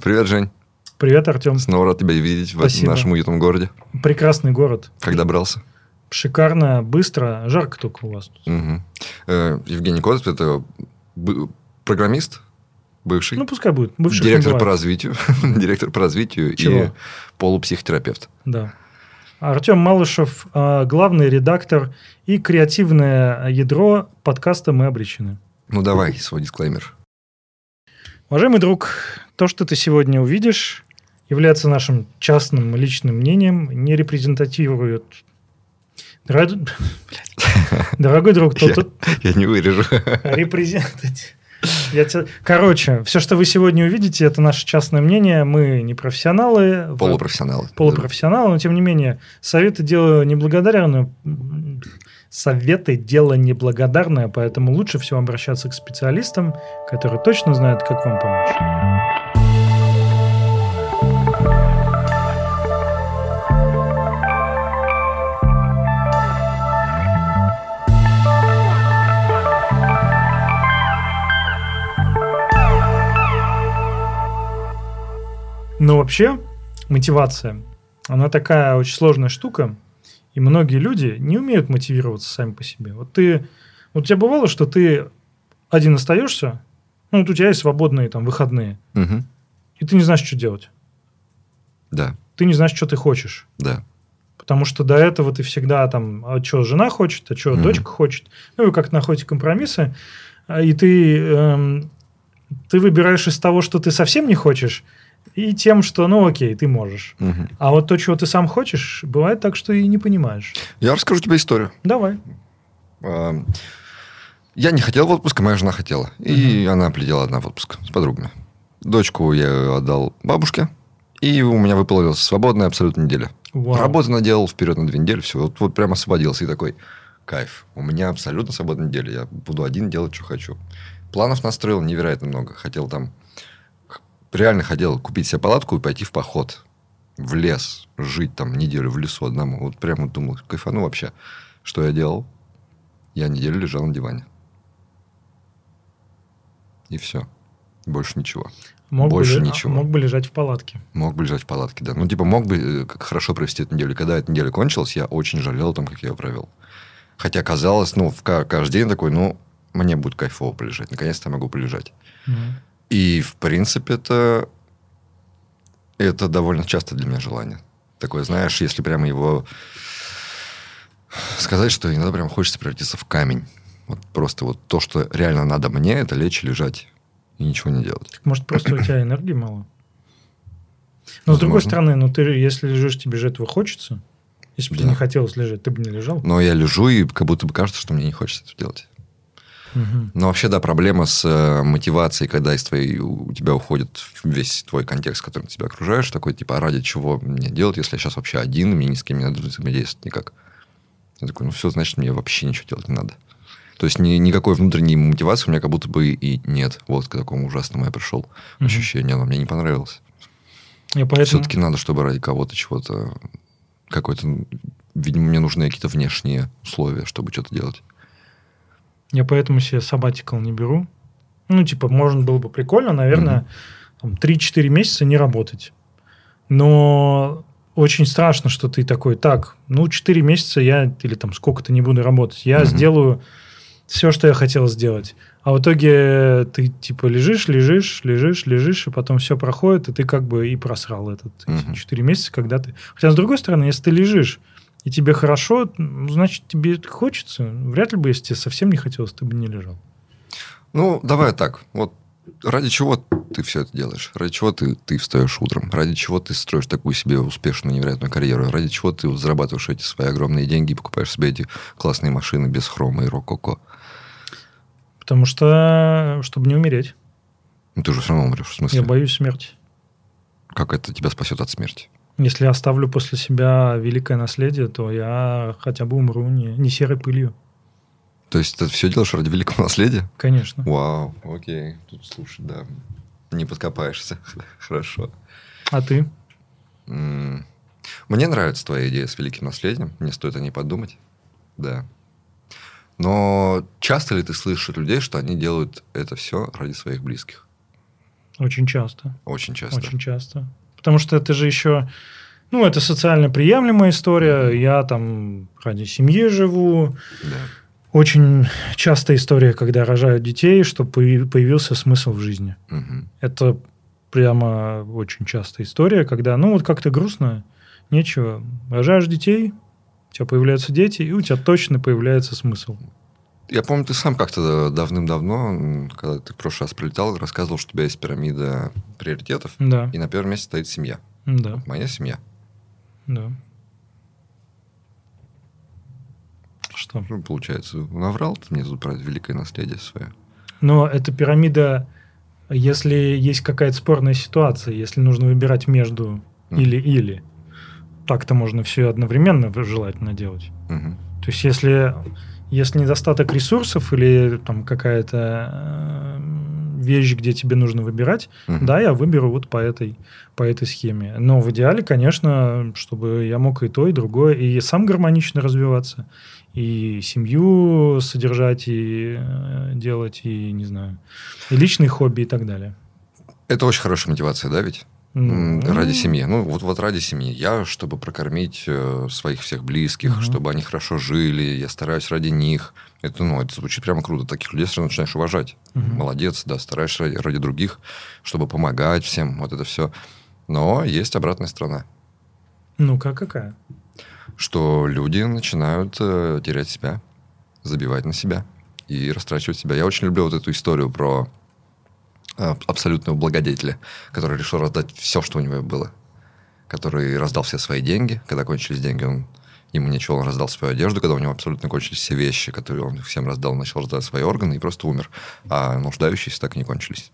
Привет, Жень. Привет, Артем. Снова рад тебя видеть в Спасибо. нашем уютном городе. Прекрасный город. Как добрался? Шикарно, быстро. Жарко только у вас. Мгм. Э, Евгений Козырев – это программист, бывший, Ну, пускай будет. Бывших не директор по развитию, директор по развитию и Чего? полупсихотерапевт. Да. Артем Малышев, а, главный редактор и креативное ядро подкаста «Мы обречены». Ну, давай свой дисклеймер. Уважаемый друг, то, что ты сегодня увидишь, является нашим частным личным мнением, не репрезентатирует... Дорогой, друг, то, Я- то- Я не вырежу. Репрезентатив. Я те- Короче, все, что вы сегодня увидите, это наше частное мнение. Мы не профессионалы. в- Полупрофессионал. Полупрофессионалы, но тем не менее, советы дело неблагодарное. Советы дело неблагодарное, поэтому лучше всего обращаться к специалистам, которые точно знают, как вам помочь. Но вообще, мотивация, она такая очень сложная штука, и многие люди не умеют мотивироваться сами по себе. Вот ты, вот у тебя бывало, что ты один остаешься, ну, вот у тебя есть свободные там выходные, Мгм. и ты не знаешь, что делать. Да, Ты не знаешь, что ты хочешь. да. Потому что до этого ты всегда там, а что жена хочет, а что Мгм. дочка хочет. Ну, вы как находите компромиссы, а, и ты, эм, ты выбираешь из того, что ты совсем не хочешь, и тем, что, ну, окей, ты можешь. Мгм. А вот то, чего ты сам хочешь, бывает так, что и не понимаешь. Я расскажу тебе историю. Давай. А, Я не хотел в отпуск, а моя жена хотела. И она полетела одна в отпуск с подругами. Дочку я отдал бабушке, и у меня выпала свободная абсолютно неделя. Вау. Работу наделал вперед на две недели, все. Вот, вот прямо освободился и такой, кайф. У меня абсолютно свободная неделя. Я буду один делать, что хочу. Планов настроил невероятно много. Хотел там... Реально хотел купить себе палатку и пойти в поход. В лес. Жить там неделю в лесу одному. Вот прямо думал, кайфану вообще. Что я делал? Я неделю лежал на диване. И все. Больше ничего. Мог Больше бы, ничего. Мог бы лежать в палатке. Мог бы лежать в палатке, да. Ну, типа, мог бы э, как хорошо провести эту неделю. Когда эта неделя кончилась, я очень жалел о том, как я ее провел. Хотя казалось, ну, в ка- каждый день такой, ну, мне будет кайфово полежать. Наконец-то я могу полежать. Мгм. И, в принципе, это... Это довольно часто для меня желание. Такое, знаешь, если прямо его сказать, что иногда прям хочется превратиться в камень. Вот просто вот то, что реально надо мне, это лечь и лежать. И ничего не делать. Так, может, просто у тебя энергии мало? Но, с другой стороны, ну, ты, если лежишь, тебе же этого хочется. Если бы тебе Да. не хотелось лежать, ты бы не лежал. Но я лежу, и как будто бы кажется, что мне не хочется это делать. Но вообще, да, проблема с э, мотивацией, когда из твоей, у тебя уходит весь твой контекст, который ты тебя окружаешь, такой, типа, а ради чего мне делать, если я сейчас вообще один, мне ни с кем не надо взаимодействовать никак. Я такой, ну все, значит, мне вообще ничего делать не надо. То есть ни- никакой внутренней мотивации у меня как будто бы и нет. Вот к такому ужасному я пришел. Мгм. Ощущение, оно мне не понравилось. Я поэтому... Все-таки надо, чтобы ради кого-то чего-то, какой-то, видимо, мне нужны какие-то внешние условия, чтобы что-то делать. Я поэтому себе сабатикал не беру. Ну, типа, можно было бы прикольно, наверное, там, 3-4 месяца не работать. Но очень страшно, что ты такой, так, ну, 4 месяца я, или там сколько-то не буду работать, я Мгм. сделаю все, что я хотел сделать. А в итоге ты, типа, лежишь, лежишь, лежишь, лежишь, и потом все проходит, и ты как бы и просрал этот эти Мгм. 4 месяца, когда ты... Хотя, с другой стороны, если ты лежишь, и тебе хорошо, ну, значит, тебе хочется. Вряд ли бы, если тебе совсем не хотелось, ты бы не лежал. Ну, давай так. Вот ради чего ты все это делаешь? Ради чего ты, ты встаешь утром? Ради чего ты строишь такую себе успешную, невероятную карьеру? Ради чего ты зарабатываешь эти свои огромные деньги и покупаешь себе эти классные машины без хрома и рококо? Потому что, чтобы не умереть. Ну, ты же все равно умрешь. В смысле? Я боюсь смерти. Как это тебя спасет от смерти? Если я оставлю после себя великое наследие, то я хотя бы умру не, не серой пылью. То есть ты все делаешь ради великого наследия? Конечно. Вау, окей. Тут, слушай, да, не подкопаешься. Хорошо. А ты? Мне нравится твоя идея с великим наследием. Мне стоит о ней подумать. Да. Но часто ли ты слышишь от людей, что они делают это все ради своих близких? Очень часто. Очень часто. Очень часто. Потому что это же еще... Ну, это социально приемлемая история. Я там ради семьи живу. Да. Очень частая история, когда рожают детей, чтобы появился смысл в жизни. Мгм. Это прямо очень частая история, когда, ну, вот как-то грустно, нечего. Рожаешь детей, у тебя появляются дети, и у тебя точно появляется смысл. Я помню, ты сам как-то давным-давно, когда ты в прошлый раз прилетал, рассказывал, что у тебя есть пирамида приоритетов, Да, и на первом месте стоит семья. да, Моя семья. да. Что? Ну, получается, наврал ты мне тут про великое наследие свое. Но эта пирамида, если есть какая-то спорная ситуация, если нужно выбирать между Мгм. или-или, так-то можно все одновременно желательно делать. Мгм. То есть, если, если недостаток ресурсов или там какая-то э, вещь, где тебе нужно выбирать, Мгм. да, я выберу вот по этой, по этой схеме. Но в идеале, конечно, чтобы я мог и то, и другое, и сам гармонично развиваться, и семью содержать, и э, делать, и, не знаю, и личные хобби и так далее. Это очень хорошая мотивация, да, ведь? Ну, Ради семьи. Ну, вот, вот ради семьи. Я, чтобы прокормить э, своих всех близких, Мгм. чтобы они хорошо жили, я стараюсь ради них. Это, ну, это звучит прямо круто. Таких людей сразу начинаешь уважать. Мгм. Молодец, да, стараешься ради, ради других, чтобы помогать всем, вот это все. Но есть обратная сторона, Ну-ка, какая? что люди начинают э, терять себя, забивать на себя и растрачивать себя. Я очень люблю вот эту историю про абсолютного благодетеля, который решил раздать все, что у него было. Который раздал все свои деньги. Когда кончились деньги, он ему ничего, он раздал свою одежду. Когда у него абсолютно кончились все вещи, которые он всем раздал, начал раздавать свои органы и просто умер. А нуждающиеся так и не кончились.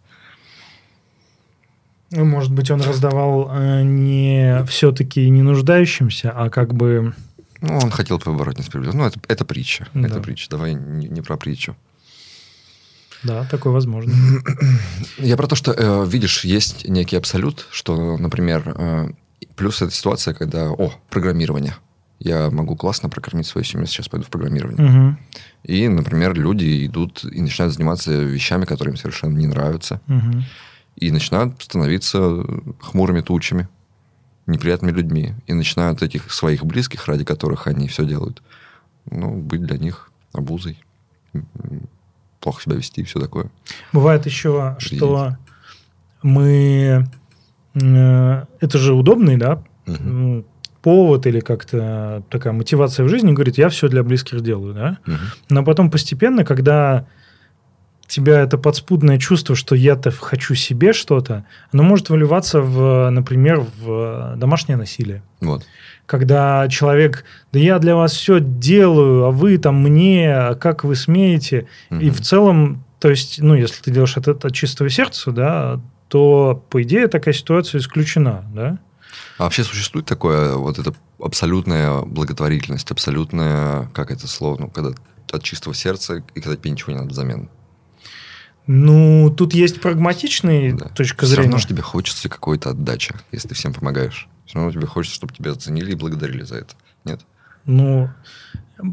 Ну, может быть, он раздавал э, не все-таки не нуждающимся, а как бы... Ну, он хотел побороть несправедливость. Ну, это, это притча. Да. Это притча. Давай не, не про притчу. Да, такое возможно. Я про то, что, э, видишь, есть некий абсолют, что, например, э, плюс эта ситуация, когда, о, программирование. Я могу классно прокормить свою семью, сейчас пойду в программирование. Мгм, И, например, люди идут и начинают заниматься вещами, которые им совершенно не нравятся. мгм. И начинают становиться хмурыми тучами, неприятными людьми. И начинают этих своих близких, ради которых они все делают, ну, быть для них обузой. Плохо себя вести и все такое. Бывает еще, Жизнь. что мы... э, Это же удобный, да, м, повод или как-то такая мотивация в жизни, говорит, я все для близких делаю, да. Мгм. Но потом постепенно, когда тебя это подспудное чувство, что я-то хочу себе что-то, оно может выливаться в, например, в домашнее насилие. Вот. когда человек, да я для вас все делаю, а вы там мне, а как вы смеете? И Мгм. в целом, то есть, ну, если ты делаешь это от чистого сердца, да, то, по идее, такая ситуация исключена, да? А вообще существует такое, вот это абсолютная благотворительность, абсолютная, как это слово, ну, когда от чистого сердца, и когда тебе ничего не надо взамен. Ну, тут есть прагматичная Да. точка Все зрения. равно же тебе хочется какой-то отдачи, если ты всем помогаешь. Все равно тебе хочется, чтобы тебя оценили и благодарили за это. Нет? Ну,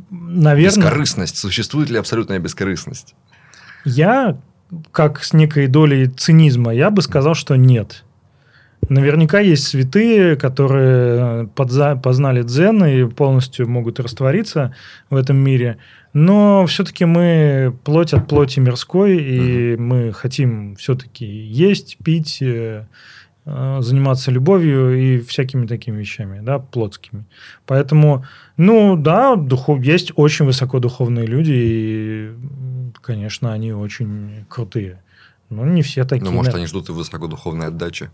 наверное, Бескорыстность. Существует ли абсолютная бескорыстность? я, как с некой долей цинизма, я бы сказал, что нет. Наверняка есть святые, которые подза- познали дзен и полностью могут раствориться в этом мире. Но все-таки мы плоть от плоти мирской, и мы хотим все-таки есть, пить, э, э, заниматься любовью и всякими такими вещами, да, плотскими. Поэтому, ну да, духов... есть очень высокодуховные люди, и, конечно, они очень крутые. Но не все такие. Ну, может, они ждут и высокодуховной отдачи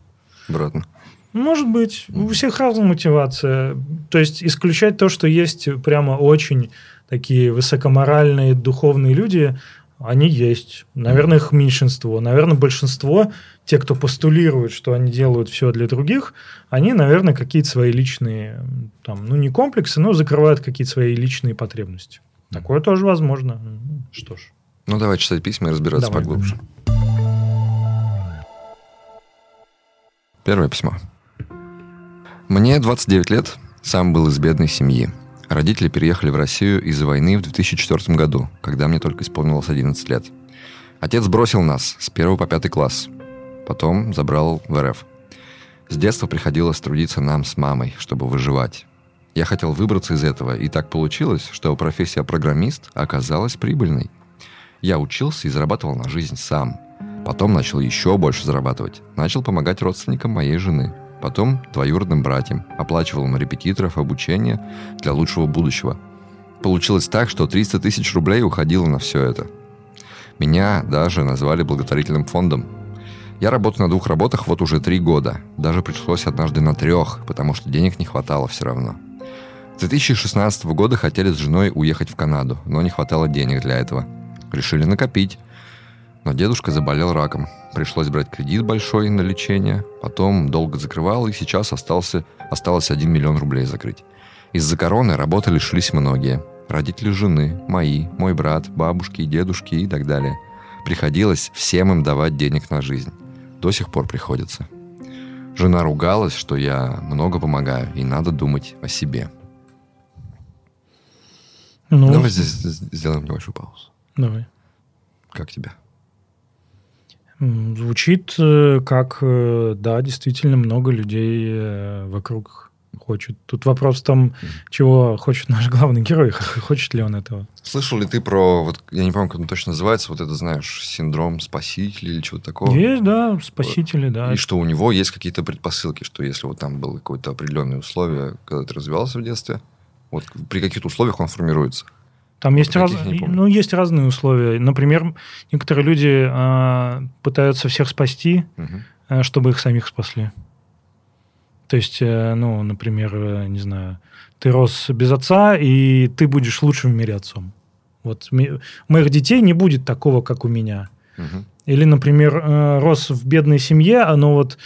обратно. Может быть. У всех разная мотивация. То есть исключать то, что есть прямо очень такие высокоморальные, духовные люди, они есть. Наверное, их меньшинство. Наверное, большинство, те, кто постулирует, что они делают все для других, они, наверное, какие-то свои личные, там, ну, не комплексы, но закрывают какие-то свои личные потребности. Такое тоже возможно. Что ж. Ну, давай читать письма и разбираться Давай. поглубже. Первое письмо. Мне 29 лет, сам был из бедной семьи. Родители переехали в Россию из-за войны в 2004 году, когда мне только исполнилось 11 лет. Отец бросил нас с 1 по 5 класс. Потом забрал в РФ. С детства приходилось трудиться нам с мамой, чтобы выживать. Я хотел выбраться из этого, и так получилось, что профессия программист оказалась прибыльной. Я учился и зарабатывал на жизнь сам. Потом начал еще больше зарабатывать. Начал помогать родственникам моей жены. Потом двоюродным братьям. Оплачивал им репетиторов, обучение для лучшего будущего. Получилось так, что 300 тысяч рублей уходило на все это. Меня даже назвали благотворительным фондом. Я работаю на двух работах вот уже три года. Даже пришлось однажды на трех, потому что денег не хватало все равно. С 2016 года хотели с женой уехать в Канаду, но не хватало денег для этого. Решили накопить. Но дедушка заболел раком. Пришлось брать кредит большой на лечение. Потом долго закрывал, и сейчас остался, осталось 1 миллион рублей закрыть. Из-за короны работы лишились многие. Родители жены, мои, мой брат, бабушки, дедушки и так далее. Приходилось всем им давать денег на жизнь. До сих пор приходится. Жена ругалась, что я много помогаю, и надо думать о себе. Ну, Давай здесь сделаем небольшую паузу. Давай. Как тебя? Звучит э, как, э, да, действительно много людей э, вокруг хочет. Тут вопрос в том, чего хочет наш главный герой, хочет ли он этого. Слышал ли ты про, вот я не помню, как он точно называется, вот это, знаешь, синдром спасителя или чего-то такого? Есть, да, спасители, да. И что у него есть какие-то предпосылки, что если вот там было какое-то определенное условие, когда ты развивался в детстве, вот при каких условиях он формируется? Там есть, раз... ну, есть разные условия. Например, некоторые люди э, пытаются всех спасти, угу. э, чтобы их самих спасли. То есть, э, ну, например, э, не знаю, ты рос без отца, и ты будешь лучшим в мире отцом. Вот у моих детей не будет такого, как у меня. Угу. Или, например, э, рос в бедной семье, но вот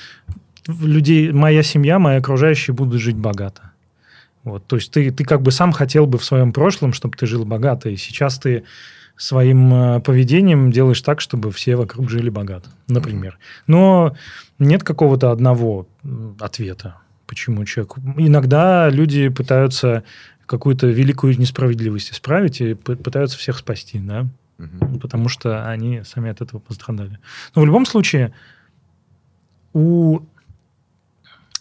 людей, моя семья, мои окружающие будут жить богато. Вот, то есть ты, ты как бы сам хотел бы в своем прошлом, чтобы ты жил богато, и сейчас ты своим э, поведением делаешь так, чтобы все вокруг жили богато, например. Но нет какого-то одного ответа, почему человек... Иногда люди пытаются какую-то великую несправедливость исправить и пытаются всех спасти, да, угу. потому что они сами от этого пострадали. Но в любом случае у,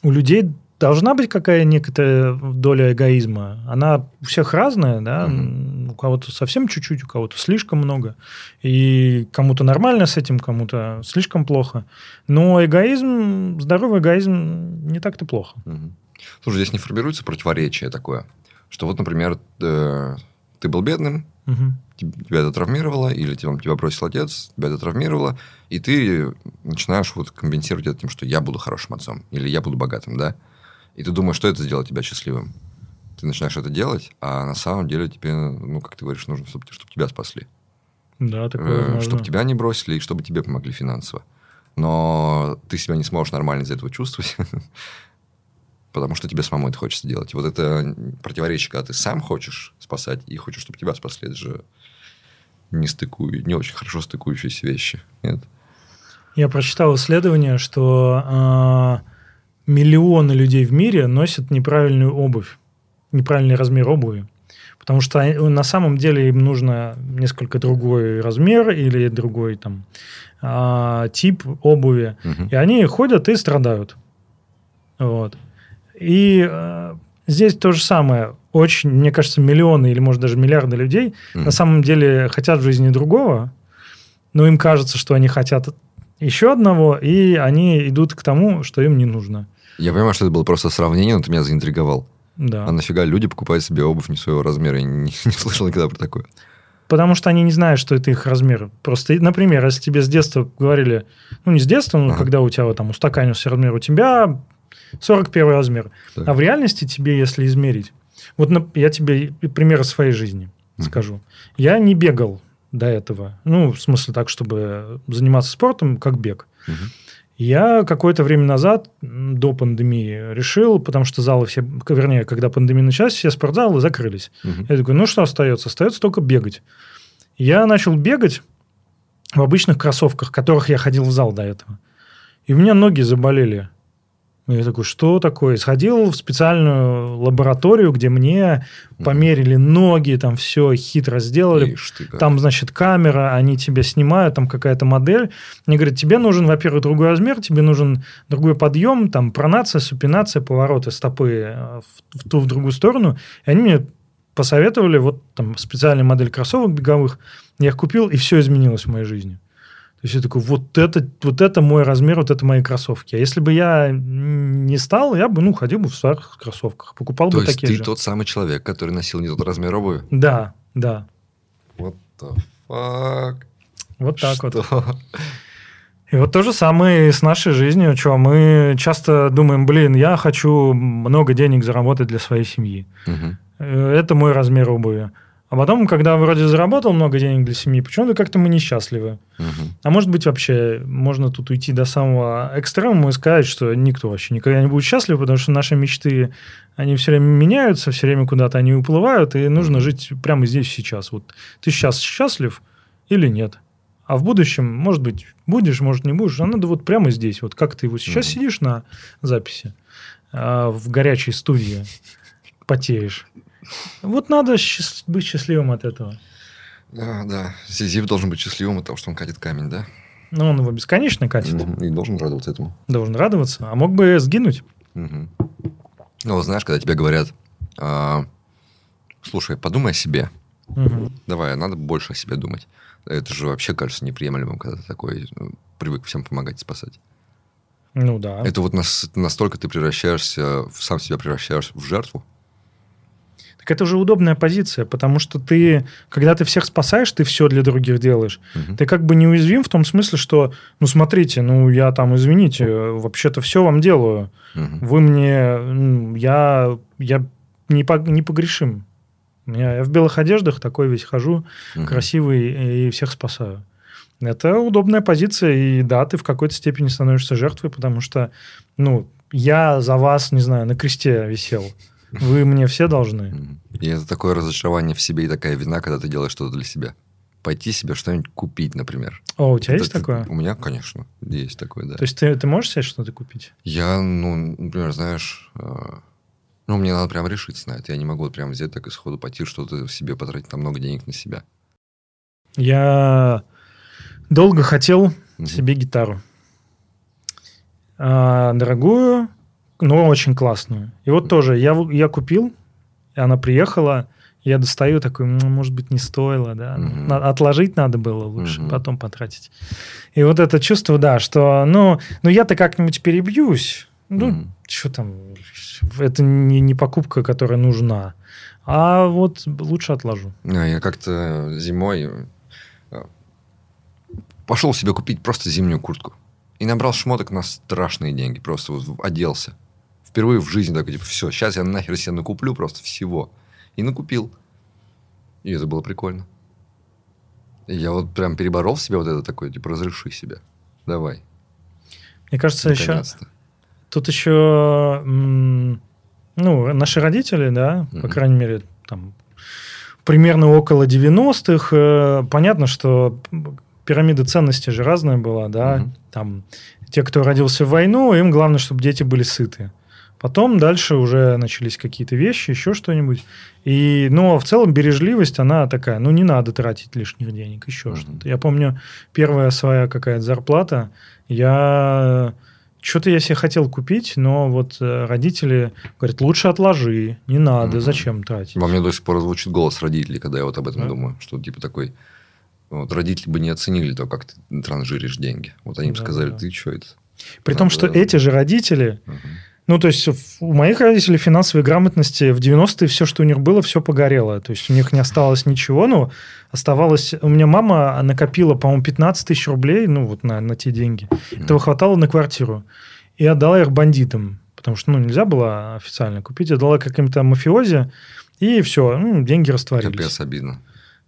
у людей должна быть какая некоторая доля эгоизма. Она у всех разная, да. Mm-hmm. У кого-то совсем чуть-чуть, у кого-то слишком много. И кому-то нормально с этим, кому-то слишком плохо. Но эгоизм, здоровый эгоизм не так-то плохо. Mm-hmm. Слушай, здесь не формируется противоречие такое, что вот, например, э, ты был бедным, угу. тебя это травмировало, или тебя, тебя бросил отец, тебя это травмировало, и ты начинаешь вот компенсировать это тем, что я буду хорошим отцом, или я буду богатым, да? И ты думаешь, что это сделает тебя счастливым. Ты начинаешь это делать, а на самом деле тебе, ну, как ты говоришь, нужно, чтобы, чтобы тебя спасли. Да, такое э, Чтобы тебя не бросили и чтобы тебе помогли финансово. Но ты себя не сможешь нормально из этого чувствовать, потому что тебе самому это хочется делать. И вот это противоречие, когда ты сам хочешь спасать и хочешь, чтобы тебя спасли, это же не стыкую, не очень хорошо стыкующиеся вещи. Нет? Я прочитал исследование, что а, миллионы людей в мире носят неправильную обувь, неправильный размер обуви. Потому что на самом деле им нужно несколько другой размер или другой там а, тип обуви. Угу. И они ходят и страдают. Вот. И э, здесь то же самое. Очень, мне кажется, миллионы или, может, даже миллиарды людей угу. на самом деле хотят в жизни другого, но им кажется, что они хотят еще одного, и они идут к тому, что им не нужно. Я понимаю, что это было просто сравнение, но ты меня заинтриговал. Да. А нафига люди покупают себе обувь не своего размера? Я не, не слышал никогда про такое. Потому что они не знают, что это их размер. Просто, например, если тебе с детства говорили, ну, не с детства, но ага. когда у тебя там устаканился размер, у тебя 41 размер. Так. А в реальности тебе, если измерить... Вот я тебе пример своей жизни скажу. Я не бегал до этого. Ну, в смысле так, чтобы заниматься спортом, как бег. Угу. Я какое-то время назад, до пандемии, решил, потому что залы все, вернее, когда пандемия началась, все спортзалы закрылись. Угу. Я такой, ну что остается? Остается только бегать. Я начал бегать в обычных кроссовках, в которых я ходил в зал до этого. И у меня ноги заболели. Я такой, что такое? Сходил в специальную лабораторию, где мне померили ноги, там все хитро сделали. Ишь ты. Там, значит, камера, они тебя снимают, там какая-то модель. Мне говорят, тебе нужен, во-первых, другой размер, тебе нужен другой подъем, там пронация, супинация, повороты стопы э, в, в ту, в другую сторону. И они мне посоветовали вот там специальная модель кроссовок беговых. Я их купил, и все изменилось в моей жизни. То есть я такой, вот это, вот это мой размер, вот это мои кроссовки. А если бы я не стал, я бы, ну, ходил бы в старых кроссовках, покупал То бы есть такие ты же. тот самый человек, который носил не тот размер обуви? Да, да. What the fuck? Вот так вот. Что? И вот то же самое и с нашей жизнью. Что, мы часто думаем, блин, я хочу много денег заработать для своей семьи. Э, Это мой размер обуви. А потом, когда вроде заработал много денег для семьи, почему-то как-то мы несчастливы. Мгм. А может быть, вообще можно тут уйти до самого экстремума и сказать, что никто вообще никогда не будет счастлив, потому что наши мечты, они все время меняются, все время куда-то они уплывают, и нужно Мгм. жить прямо здесь сейчас. Вот ты сейчас счастлив или нет? А в будущем, может быть, будешь, может, не будешь. А надо вот прямо здесь. Вот как ты вот сейчас Мгм. сидишь на записи а, в горячей студии, потеешь. Вот надо счаст- быть счастливым от этого. Да, да. Сизиф должен быть счастливым от того, что он катит камень, да? Но он его бесконечно катит. И должен радоваться этому. должен радоваться, а мог бы сгинуть. Мгм. Ну, знаешь, когда тебе говорят, а, слушай, подумай о себе. Мгм. Давай, надо больше о себе думать. Это же вообще кажется неприемлемым, когда ты такой ну, привык всем помогать спасать. Ну да. Это вот нас- настолько ты превращаешься, сам себя превращаешь в жертву. Так это уже удобная позиция, потому что ты, когда ты всех спасаешь, ты все для других делаешь. Мгм. Ты как бы неуязвим в том смысле, что, ну смотрите, ну я там, извините, вообще-то все вам делаю. Мгм. Вы мне, м, я, я не, по- не погрешим. Я, я в белых одеждах такой весь хожу, Мгм. красивый и всех спасаю. Это удобная позиция, и да, ты в какой-то степени становишься жертвой, потому что, ну, я за вас, не знаю, на кресте висел. Вы мне все должны. И это такое разочарование в себе и такая вина, когда ты делаешь что-то для себя. Пойти себе что-нибудь купить, например. О, у тебя Это есть такое? У меня, конечно, есть такое, да. То есть ты, ты можешь себе что-то купить? Я, ну, например, знаешь, э, ну, мне надо прям решиться на это. Я не могу вот прям взять так и сходу пойти что-то себе потратить там много денег на себя. Я долго хотел Мгм. себе гитару. А, дорогую, но очень классную. И вот тоже я, я купил, и она приехала, я достаю такой, «М, может быть, не стоило, да. Ну, на- отложить надо было лучше, Мгм. потом потратить. И вот это чувство, да, что, ну, ну я-то как-нибудь перебьюсь. Ну, Мгм. что там, это не, не покупка, которая нужна. А вот лучше отложу. А, Я как-то зимой э, пошел себе купить просто зимнюю куртку. И набрал шмоток на страшные деньги. Просто вот оделся. Впервые в жизни такой, типа, все, сейчас я нахер себе накуплю просто всего. И накупил. И это было прикольно. И я вот прям переборол в себе вот это такое, типа, разреши себя. Давай. Мне кажется, еще. Тут еще, ну, наши родители, да, по Мгм. крайней мере, там, примерно около 90-х, э, понятно, что пирамида ценностей же разная была, да, Мгм. там, те, кто родился в войну, им главное, чтобы дети были сыты. Потом дальше уже начались какие-то вещи, еще что-нибудь. И, ну, а в целом бережливость, она такая, ну, не надо тратить лишних денег, еще Мгм. что-то. Я помню, первая своя какая-то зарплата, я... Что-то я себе хотел купить, но вот э, родители говорят, лучше отложи, не надо, Мгм. зачем тратить? Во мне до сих пор звучит голос родителей, когда я вот об этом Да? думаю. Что типа такой... Вот родители бы не оценили то, как ты транжиришь деньги. Вот они бы Да, сказали, да. ты что это? При том, надо- что эти же родители, Мгм. Ну, то есть у моих родителей финансовой грамотности в 90-е все, что у них было, все погорело. То есть у них не осталось ничего, ну, оставалось... У меня мама накопила, по-моему, 15 тысяч рублей, ну, вот на, на те деньги. Этого хватало на квартиру. И отдала их бандитам. Потому что, ну, нельзя было официально купить. Отдала каким-то мафиози, и все, деньги растворились. Капец, обидно.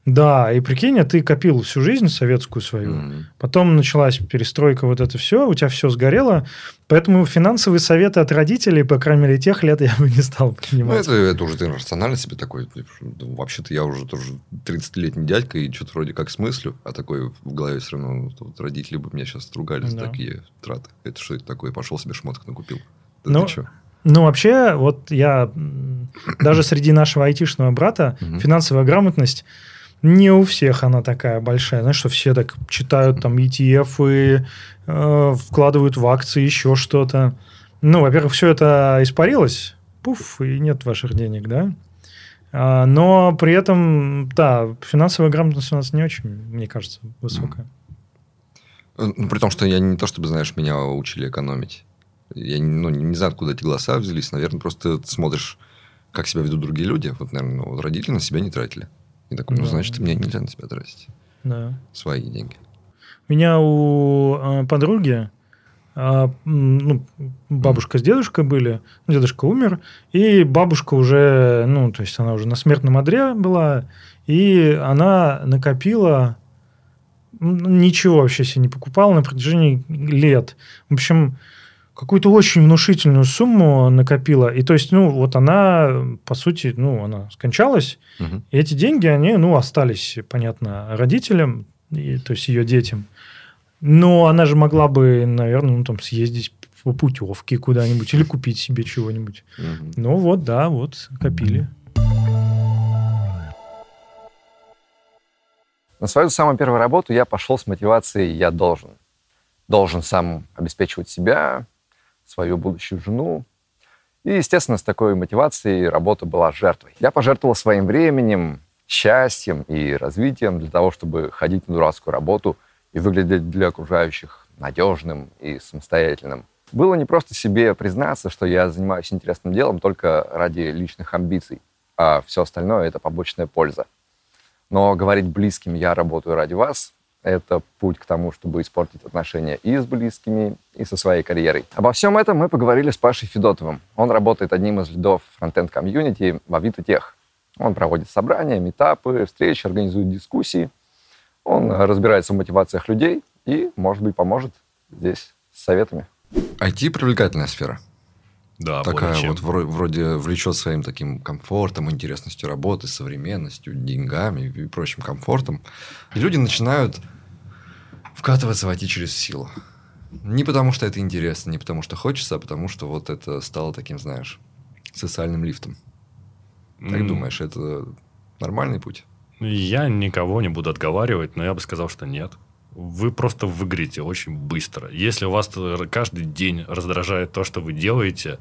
Да, и прикинь, а ты копил всю жизнь советскую свою. Мгм. Потом началась перестройка, вот это все, у тебя все сгорело. Поэтому финансовые советы от родителей, по крайней мере, тех лет я бы не стал Ну, принимать. это, это уже ты рационально себе такой. типа, ну, Вообще-то я уже тоже 30-летний дядька, и что-то вроде как смыслю, а такой в голове все равно, вот, вот родители бы меня сейчас ругали за Да. такие траты. Это что это такое? Пошел себе шмоток накупил. Да Ну, ты? Ну, вообще, вот я даже среди нашего айтишного брата финансовая грамотность не у всех она такая большая. Знаешь, что все так читают там ETF и э, вкладывают в акции еще что-то. Ну, во-первых, все это испарилось, пуф, и нет ваших денег, да? А, но при этом, да, финансовая грамотность у нас не очень, мне кажется, высокая. Э, Ну, при том, что я не то чтобы, знаешь, меня учили экономить. Я ну, не знаю, откуда эти голоса взялись. Наверное, просто смотришь, как себя ведут другие люди. Вот, наверное, ну, вот родители на себя не тратили. И такой, ну, Да. значит, мне нельзя на себя тратить. Да. Свои деньги. У меня у э, подруги а, ну, бабушка с дедушкой были. Дедушка умер, и бабушка уже, ну, то есть она уже на смертном одре была, и она накопила ничего вообще себе не покупала на протяжении лет. В общем, какую-то очень внушительную сумму накопила. И то есть, ну, вот она, по сути, ну, она скончалась, Мгм. и эти деньги, они, ну, остались, понятно, родителям, и, то есть ее детям. Но она же могла бы, наверное, ну, там, съездить по путевке куда-нибудь или купить себе чего-нибудь. Мгм. Ну вот, да, вот, копили. На свою самую первую работу я пошел с мотивацией «я должен». Должен сам обеспечивать себя, свою будущую жену. И, естественно, с такой мотивацией работа была жертвой. Я пожертвовал своим временем, счастьем и развитием для того, чтобы ходить на дурацкую работу и выглядеть для окружающих надежным и самостоятельным. Было не просто себе признаться, что я занимаюсь интересным делом только ради личных амбиций, а все остальное — это побочная польза. Но говорить близким «я работаю ради вас» — это путь к тому, чтобы испортить отношения и с близкими, и со своей карьерой. Обо всем этом мы поговорили с Пашей Федотовым. Он работает одним из лидов frontend-community в Авито Тех. Он проводит собрания, митапы, встречи, организует дискуссии. Он разбирается в мотивациях людей и, может быть, поможет здесь с советами. IT привлекательная сфера. Да, Такая вот вро- вроде влечет своим таким комфортом, интересностью работы, современностью, деньгами и прочим комфортом. И люди начинают вкатываться в IT через силу. Не потому, что это интересно, не потому, что хочется, а потому, что вот это стало таким, знаешь, социальным лифтом. Как М, думаешь, это нормальный путь? Я никого не буду отговаривать, но я бы сказал, что нет. Вы просто выгорите очень быстро. Если вас каждый день раздражает то, что вы делаете,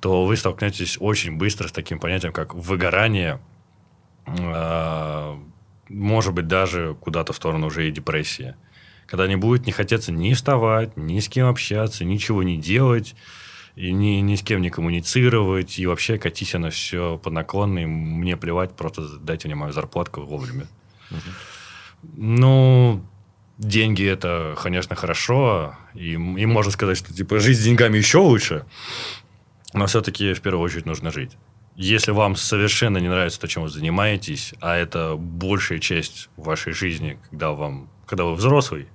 то вы столкнетесь очень быстро с таким понятием, как выгорание. а, Может быть, даже куда-то в сторону уже и депрессии. Когда не будет не хотеться ни вставать, ни с кем общаться, ничего не делать, и ни, ни с кем не коммуницировать, и вообще катись на все по наклонной, мне плевать, просто дайте мне мою зарплатку вовремя. Ну, деньги это, конечно, хорошо, и, и можно сказать, что типа жизнь с деньгами еще лучше, но все-таки в первую очередь нужно жить. Если вам совершенно не нравится то, чем вы занимаетесь, а это большая часть вашей жизни, когда вам, когда вы взрослый,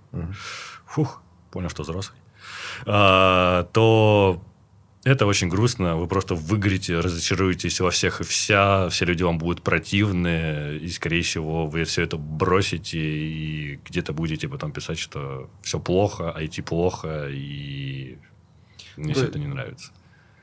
фух, понял, что взрослый, а, то это очень грустно. Вы просто выгорите, разочаруетесь во всех и вся. Все люди вам будут противны. И, скорее всего, вы все это бросите и где-то будете потом писать, что все плохо, IT плохо, и мне Да. все это не нравится.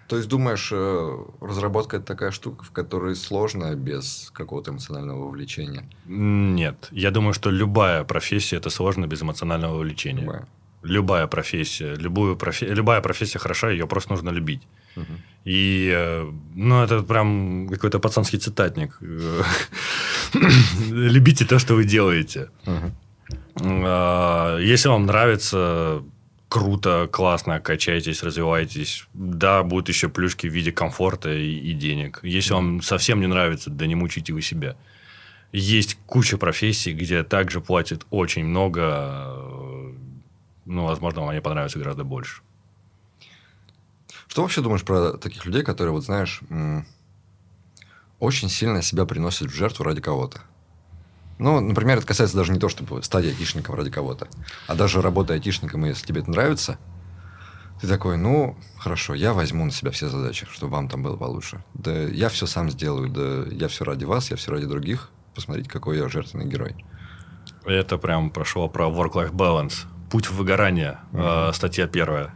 То есть, думаешь, э, разработка это такая штука, в которой сложно без какого-то эмоционального вовлечения? Нет. Я думаю, что любая профессия это сложно без эмоционального вовлечения. Любая. Любая профессия. Любую профи- Любая профессия хороша, ее просто нужно любить. Мгм. И, э, ну, это прям какой-то пацанский цитатник. Э, Любите то, что вы делаете. А, Если вам нравится, круто, классно, качайтесь, развивайтесь. Да, будут еще плюшки в виде комфорта и, и денег. Если вам совсем не нравится, да не мучите вы себя. Есть куча профессий, где также платят очень много. Ну, возможно, вам они понравятся гораздо больше. Что вообще думаешь про таких людей, которые, вот знаешь, очень сильно себя приносят в жертву ради кого-то? Ну, например, это касается даже не то, чтобы стать айтишником ради кого-то, а даже работая айтишником, и если тебе это нравится, ты такой, ну, хорошо, я возьму на себя все задачи, чтобы вам там было получше. Да я все сам сделаю, да я все ради вас, я все ради других. Посмотрите, какой я жертвенный герой. Это прям прошло про work-life balance. Путь в выгорание, э, статья первая.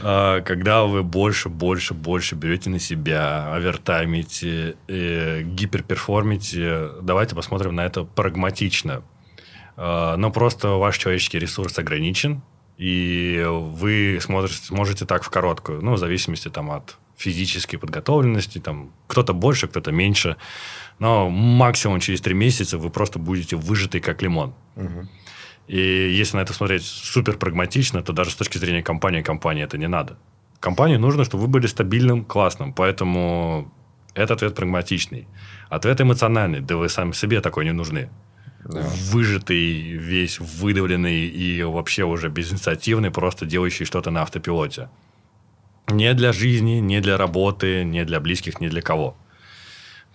Э, когда вы больше, больше, больше берете на себя, овертаймите, э, гиперперформите, давайте посмотрим на это прагматично. Э, но просто ваш человеческий ресурс ограничен, и вы смотрите, можете так в короткую, ну, в зависимости там от физической подготовленности, там кто-то больше, кто-то меньше, но максимум через три месяца вы просто будете выжатый как лимон. Мгм. И если на это смотреть супер прагматично, то даже с точки зрения компании, компании это не надо. Компании нужно, чтобы вы были стабильным, классным. Поэтому это ответ прагматичный. Ответ эмоциональный. Да вы сами себе такой не нужны. Да. Выжатый, весь выдавленный и вообще уже безинициативный, просто делающий что-то на автопилоте. Не для жизни, не для работы, не для близких, не для кого.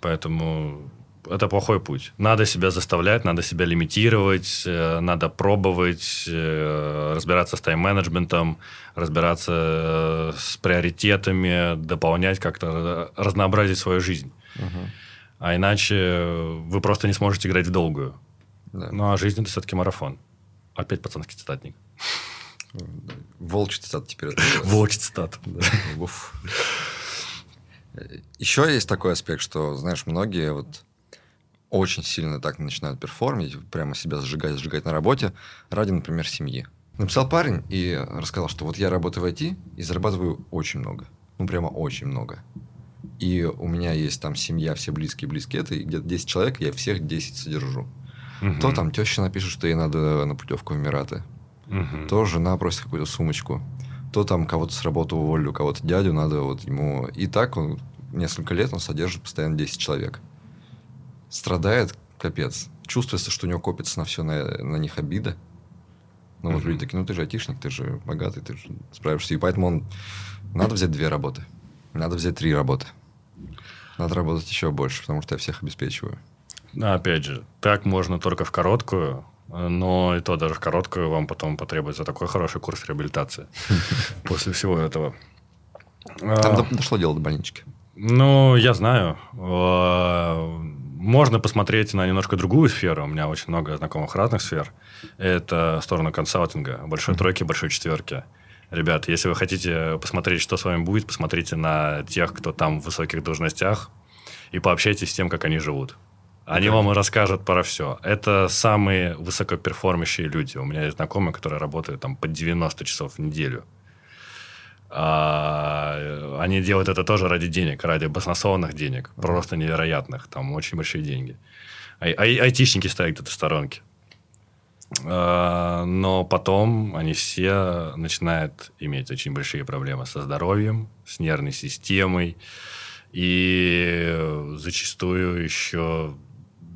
Поэтому это плохой путь. Надо себя заставлять, надо себя лимитировать, э, надо пробовать, э, разбираться с тайм-менеджментом, разбираться э, с приоритетами, дополнять как-то, разнообразить свою жизнь. Мгм. А иначе вы просто не сможете играть в долгую. Да. Ну, а жизнь это все-таки марафон. Опять пацанский цитатник. Волчий цитат теперь. Волчий цитат. Еще есть такой аспект, что, знаешь, многие вот очень сильно так начинают перформить, прямо себя сжигать, сжигать на работе ради, например, семьи. Написал парень и рассказал, что вот я работаю в IT и зарабатываю очень много. Ну, прямо очень много. И у меня есть там семья, все близкие-близкие, это и где-то 10 человек, я всех 10 содержу. Мгм. То там теща напишет, что ей надо на путевку в Эмираты. Мгм. То жена просит какую-то сумочку. То там кого-то с работы уволили, у кого-то дядю надо вот ему... И так он несколько лет он содержит постоянно 10 человек. Страдает, капец. Чувствуется, что у него копится на все на, на них обида. Ну, вот Мгм. люди такие, ну, ты же айтишник, ты же богатый, ты же справишься. И поэтому он... Надо взять две работы. Надо взять три работы. Надо работать еще больше, потому что я всех обеспечиваю. Ну, Опять же, так можно только в короткую, но и то даже в короткую вам потом потребуется такой хороший курс реабилитации после всего этого. Там А, до- дошло дело до больнички. Ну, я знаю. Можно посмотреть на немножко другую сферу. У меня очень много знакомых разных сфер. Это сторону консалтинга. Большой тройки, большой четверки. Ребят, если вы хотите посмотреть, что с вами будет, посмотрите на тех, кто там в высоких должностях, и пообщайтесь с тем, как они живут. Они Окей. вам расскажут про все. Это самые высокоперформящие люди. У меня есть знакомые, которые работают там по 90 часов в неделю. А, они делают это тоже ради денег, ради баснословных денег, просто невероятных, там очень большие деньги. Ай- ай- айтишники стоят где-то в сторонке. А, но потом они все начинают иметь очень большие проблемы со здоровьем, с нервной системой и зачастую еще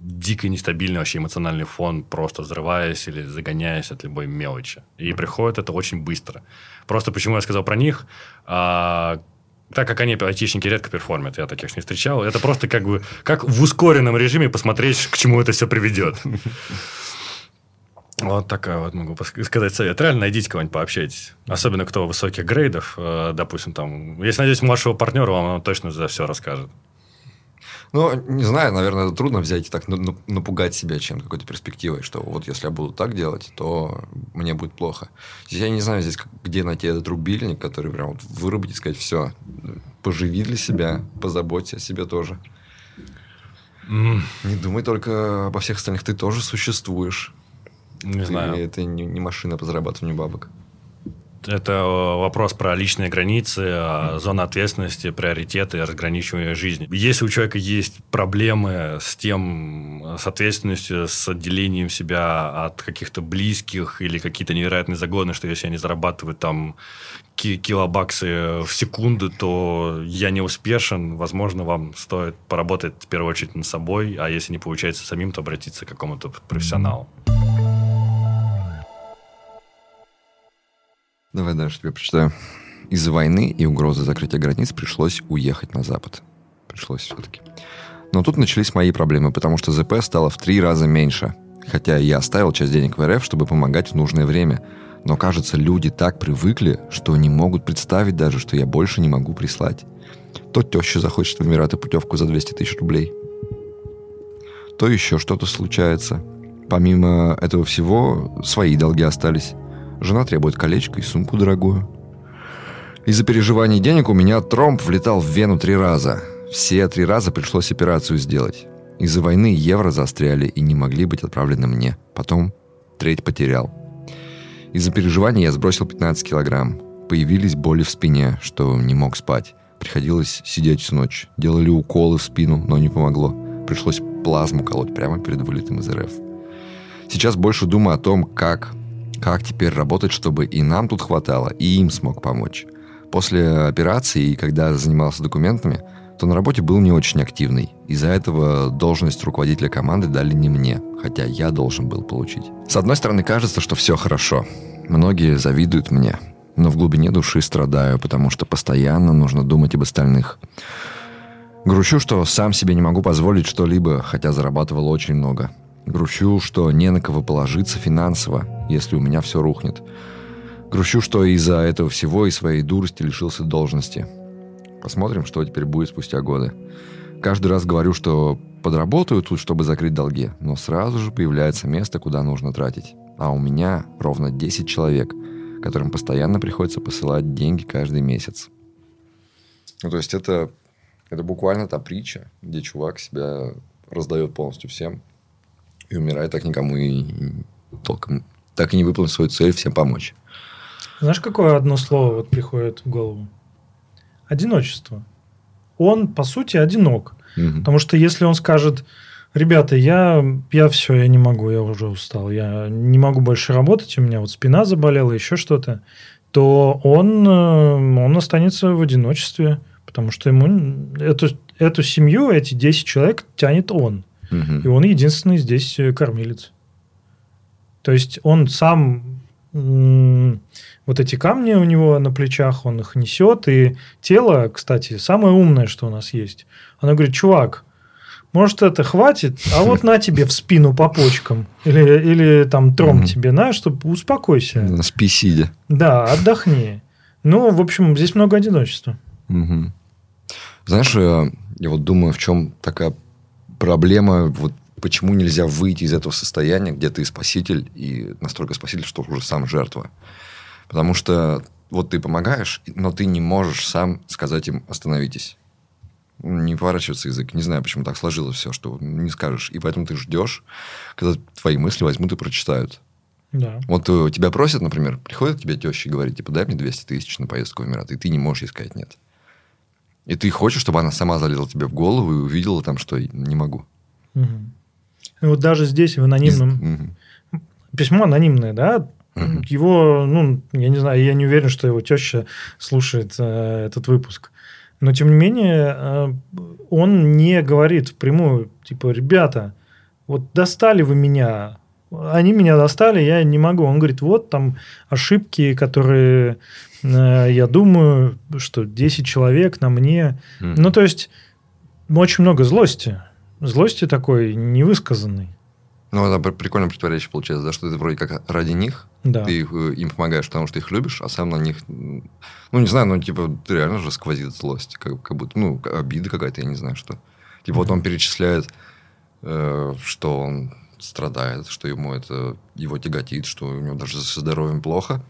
дико нестабильный вообще эмоциональный фон, просто взрываясь или загоняясь от любой мелочи. И приходит это очень быстро. Просто почему я сказал про них, а, так как они, айтишники, редко перформят, я таких не встречал, это просто как бы, как в ускоренном режиме посмотреть, к чему это все приведет. Вот такая вот могу сказать совет. Реально найдите кого-нибудь, пообщайтесь. Особенно кто высоких грейдов, э, допустим, там. Если найдете младшего партнера, вам он точно за все расскажет. Ну, не знаю, наверное, это трудно взять и так на- на- напугать себя чем-то, какой-то перспективой, что вот если я буду так делать, то мне будет плохо. Здесь Я не знаю, здесь где найти этот рубильник, который прям вот вырубить и сказать, все, поживи для себя, позаботься о себе тоже. М, Не думай только обо всех остальных, ты тоже существуешь. Не Ты- знаю. это не, не машина по зарабатыванию бабок. Это э, вопрос про личные границы, э, зоны ответственности, приоритеты, разграничивание жизни. Если у человека есть проблемы с тем, э, с ответственностью, с отделением себя от каких-то близких или какие-то невероятные загоны, что если они зарабатывают там ки- килобаксы в секунду, то я не успешен, возможно, вам стоит поработать в первую очередь над собой, а если не получается самим, то обратиться к какому-то профессионалу. Давай дальше тебе прочитаю. Из-за войны и угрозы закрытия границ пришлось уехать на Запад. Пришлось все-таки. Но тут начались мои проблемы, потому что ЗП стало в три раза меньше. Хотя я оставил часть денег в РФ, чтобы помогать в нужное время. Но, кажется, люди так привыкли, что не могут представить даже, что я больше не могу прислать. То теща захочет в Эмираты путевку за 200 тысяч рублей. То еще что-то случается. Помимо этого всего, свои долги остались. Жена требует колечко и сумку дорогую. Из-за переживаний денег у меня тромб влетал в вену три раза. Все три раза пришлось операцию сделать. Из-за войны евро застряли и не могли быть отправлены мне. Потом треть потерял. Из-за переживаний я сбросил 15 килограмм. Появились боли в спине, что не мог спать. Приходилось сидеть всю ночь. Делали уколы в спину, но не помогло. Пришлось плазму колоть прямо перед вылетом из РФ. Сейчас больше думаю о том, как, как теперь работать, чтобы и нам тут хватало, и им смог помочь. После операции, когда занимался документами, то на работе был не очень активный. Из-за этого должность руководителя команды дали не мне, хотя я должен был получить. С одной стороны, кажется, что все хорошо. Многие завидуют мне, но в глубине души страдаю, потому что постоянно нужно думать об остальных. Грущу, что сам себе не могу позволить что-либо, хотя зарабатывал очень много. Грущу, что не на кого положиться финансово, если у меня все рухнет. Грущу, что из-за этого всего и своей дурости лишился должности. Посмотрим, что теперь будет спустя годы. Каждый раз говорю, что подработаю тут, чтобы закрыть долги, но сразу же появляется место, куда нужно тратить. А у меня ровно 10 человек, которым постоянно приходится посылать деньги каждый месяц. Ну, то есть это, это буквально та притча, где чувак себя раздает полностью всем и умирает так никому и толком так и не выполнил свою цель всем помочь. Знаешь, какое одно слово вот приходит в голову? Одиночество. Он, по сути, одинок. Мгм. Потому что если он скажет, ребята, я, я все, я не могу, я уже устал, я не могу больше работать, у меня вот спина заболела, еще что-то, то он, э, он останется в одиночестве, потому что ему эту, эту семью, эти 10 человек тянет он. И он единственный здесь э, кормилец. То есть он сам вот эти камни у него на плечах, он их несет. И тело, кстати, самое умное, что у нас есть. Оно говорит, чувак, может, это хватит, а вот на тебе в спину по почкам. Или, или там тром Мгм. тебе на, чтобы успокойся. Спи сидя. Да, отдохни. Ну, в общем, здесь много одиночества. Мгм. Знаешь, э, я вот думаю, в чем такая проблема, вот почему нельзя выйти из этого состояния, где ты спаситель, и настолько спаситель, что уже сам жертва. Потому что вот ты помогаешь, но ты не можешь сам сказать им «остановитесь». Не поворачивается язык. Не знаю, почему так сложилось все, что не скажешь. И поэтому ты ждешь, когда твои мысли возьмут и прочитают. Да. Вот э, тебя просят, например, приходит к тебе теща и говорит, типа, дай мне 200 тысяч на поездку в Эмираты, и ты не можешь ей сказать нет. И ты хочешь, чтобы она сама залезла тебе в голову и увидела там, что не могу. Мгм. И вот даже здесь, в анонимном... Мгм. Письмо анонимное, да? Мгм. Его, ну, я не знаю, я не уверен, что его теща слушает э, этот выпуск. Но, тем не менее, э, он не говорит впрямую, типа, ребята, вот достали вы меня, они меня достали, я не могу. Он говорит, вот там ошибки, которые я думаю, что 10 человек на мне. Ну, то есть, очень много злости. Злости такой невысказанной. Ну, это пр- прикольно противоречие получается, да, что ты вроде как ради них, Да. ты их, э, им помогаешь, потому что их любишь, а сам на них, ну, не знаю, ну, типа, ты реально же сквозит злость, как, как будто, ну, обида какая-то, я не знаю, что. Типа, вот он перечисляет, э, что он страдает, что ему это, его тяготит, что у него даже со здоровьем плохо,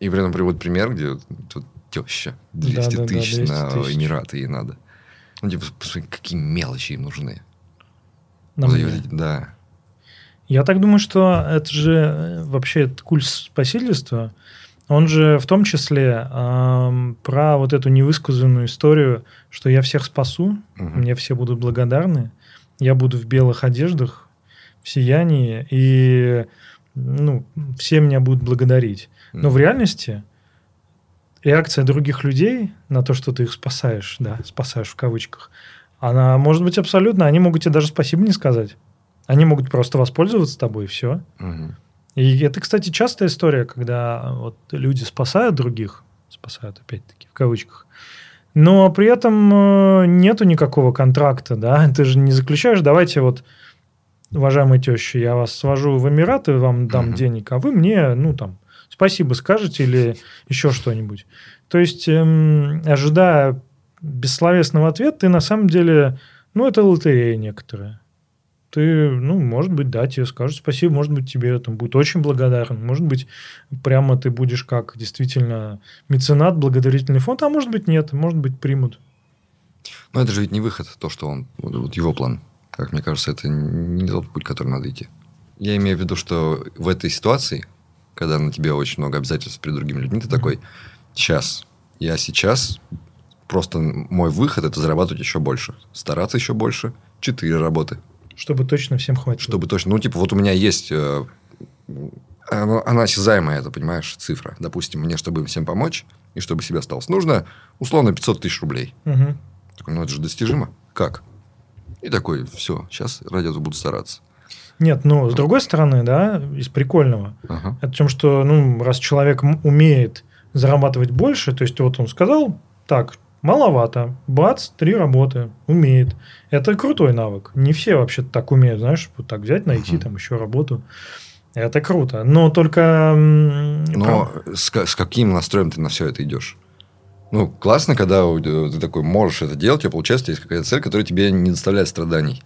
и при этом приводит пример, где тут теща 200 Да-да-да, тысяч 200 на тысяч. Эмираты ей надо. Ну, типа, посмотри, какие мелочи им нужны. На Вот эти- Да. Я так думаю, что это же э, вообще этот культ спасительства, он же в том числе ам, про вот эту невысказанную историю, что я всех спасу, Мгм. мне все будут благодарны, я буду в белых одеждах, в сиянии, и ну, все меня будут благодарить. Но в реальности реакция других людей на то, что ты их спасаешь, да, спасаешь в кавычках, она может быть абсолютно, они могут тебе даже спасибо не сказать. Они могут просто воспользоваться тобой, и все. И это, кстати, частая история, когда вот люди спасают других, спасают опять-таки в кавычках, но при этом э, нету никакого контракта, да, ты же не заключаешь, давайте вот, уважаемая теща, я вас свожу в Эмираты, вам дам денег, а вы мне, ну, там, спасибо скажете или еще что-нибудь. То есть, эм, ожидая бессловесного ответа, ты на самом деле, ну, это лотерея некоторая. ты, ну, может быть, да, тебе скажут спасибо, может быть, тебе там будет очень благодарен, может быть, прямо ты будешь как действительно меценат, благотворительный фонд, а может быть, нет, может быть, примут. Но это же ведь не выход, то, что он, вот его план. Как мне кажется, это не тот путь, который надо идти. Я имею в виду, что в этой ситуации, когда на тебе очень много обязательств перед другими людьми, ты такой, сейчас, я сейчас, просто мой выход – это зарабатывать еще больше, стараться еще больше, четыре работы. Чтобы точно всем хватило. Чтобы точно, ну, типа, вот у меня есть, э, она, она осязаемая, это, понимаешь, цифра. Допустим, мне, чтобы всем помочь, и чтобы себе осталось, нужно, условно, 500 тысяч рублей. Мгм. Такой, ну, это же достижимо. Как? И такой, все, сейчас ради этого буду стараться. Нет, ну, с другой стороны, да, из прикольного, Ага. это в том, что, ну, раз человек умеет зарабатывать больше, то есть вот он сказал, так, маловато, бац, три работы, умеет. Это крутой навык. Не все вообще так умеют, знаешь, вот так взять, найти Мгм. там еще работу. Это круто. Но только... Но с, ка- с каким настроем ты на все это идешь? Ну, классно, когда у- ты такой можешь это делать, у тебя получается, есть какая-то цель, которая тебе не доставляет страданий.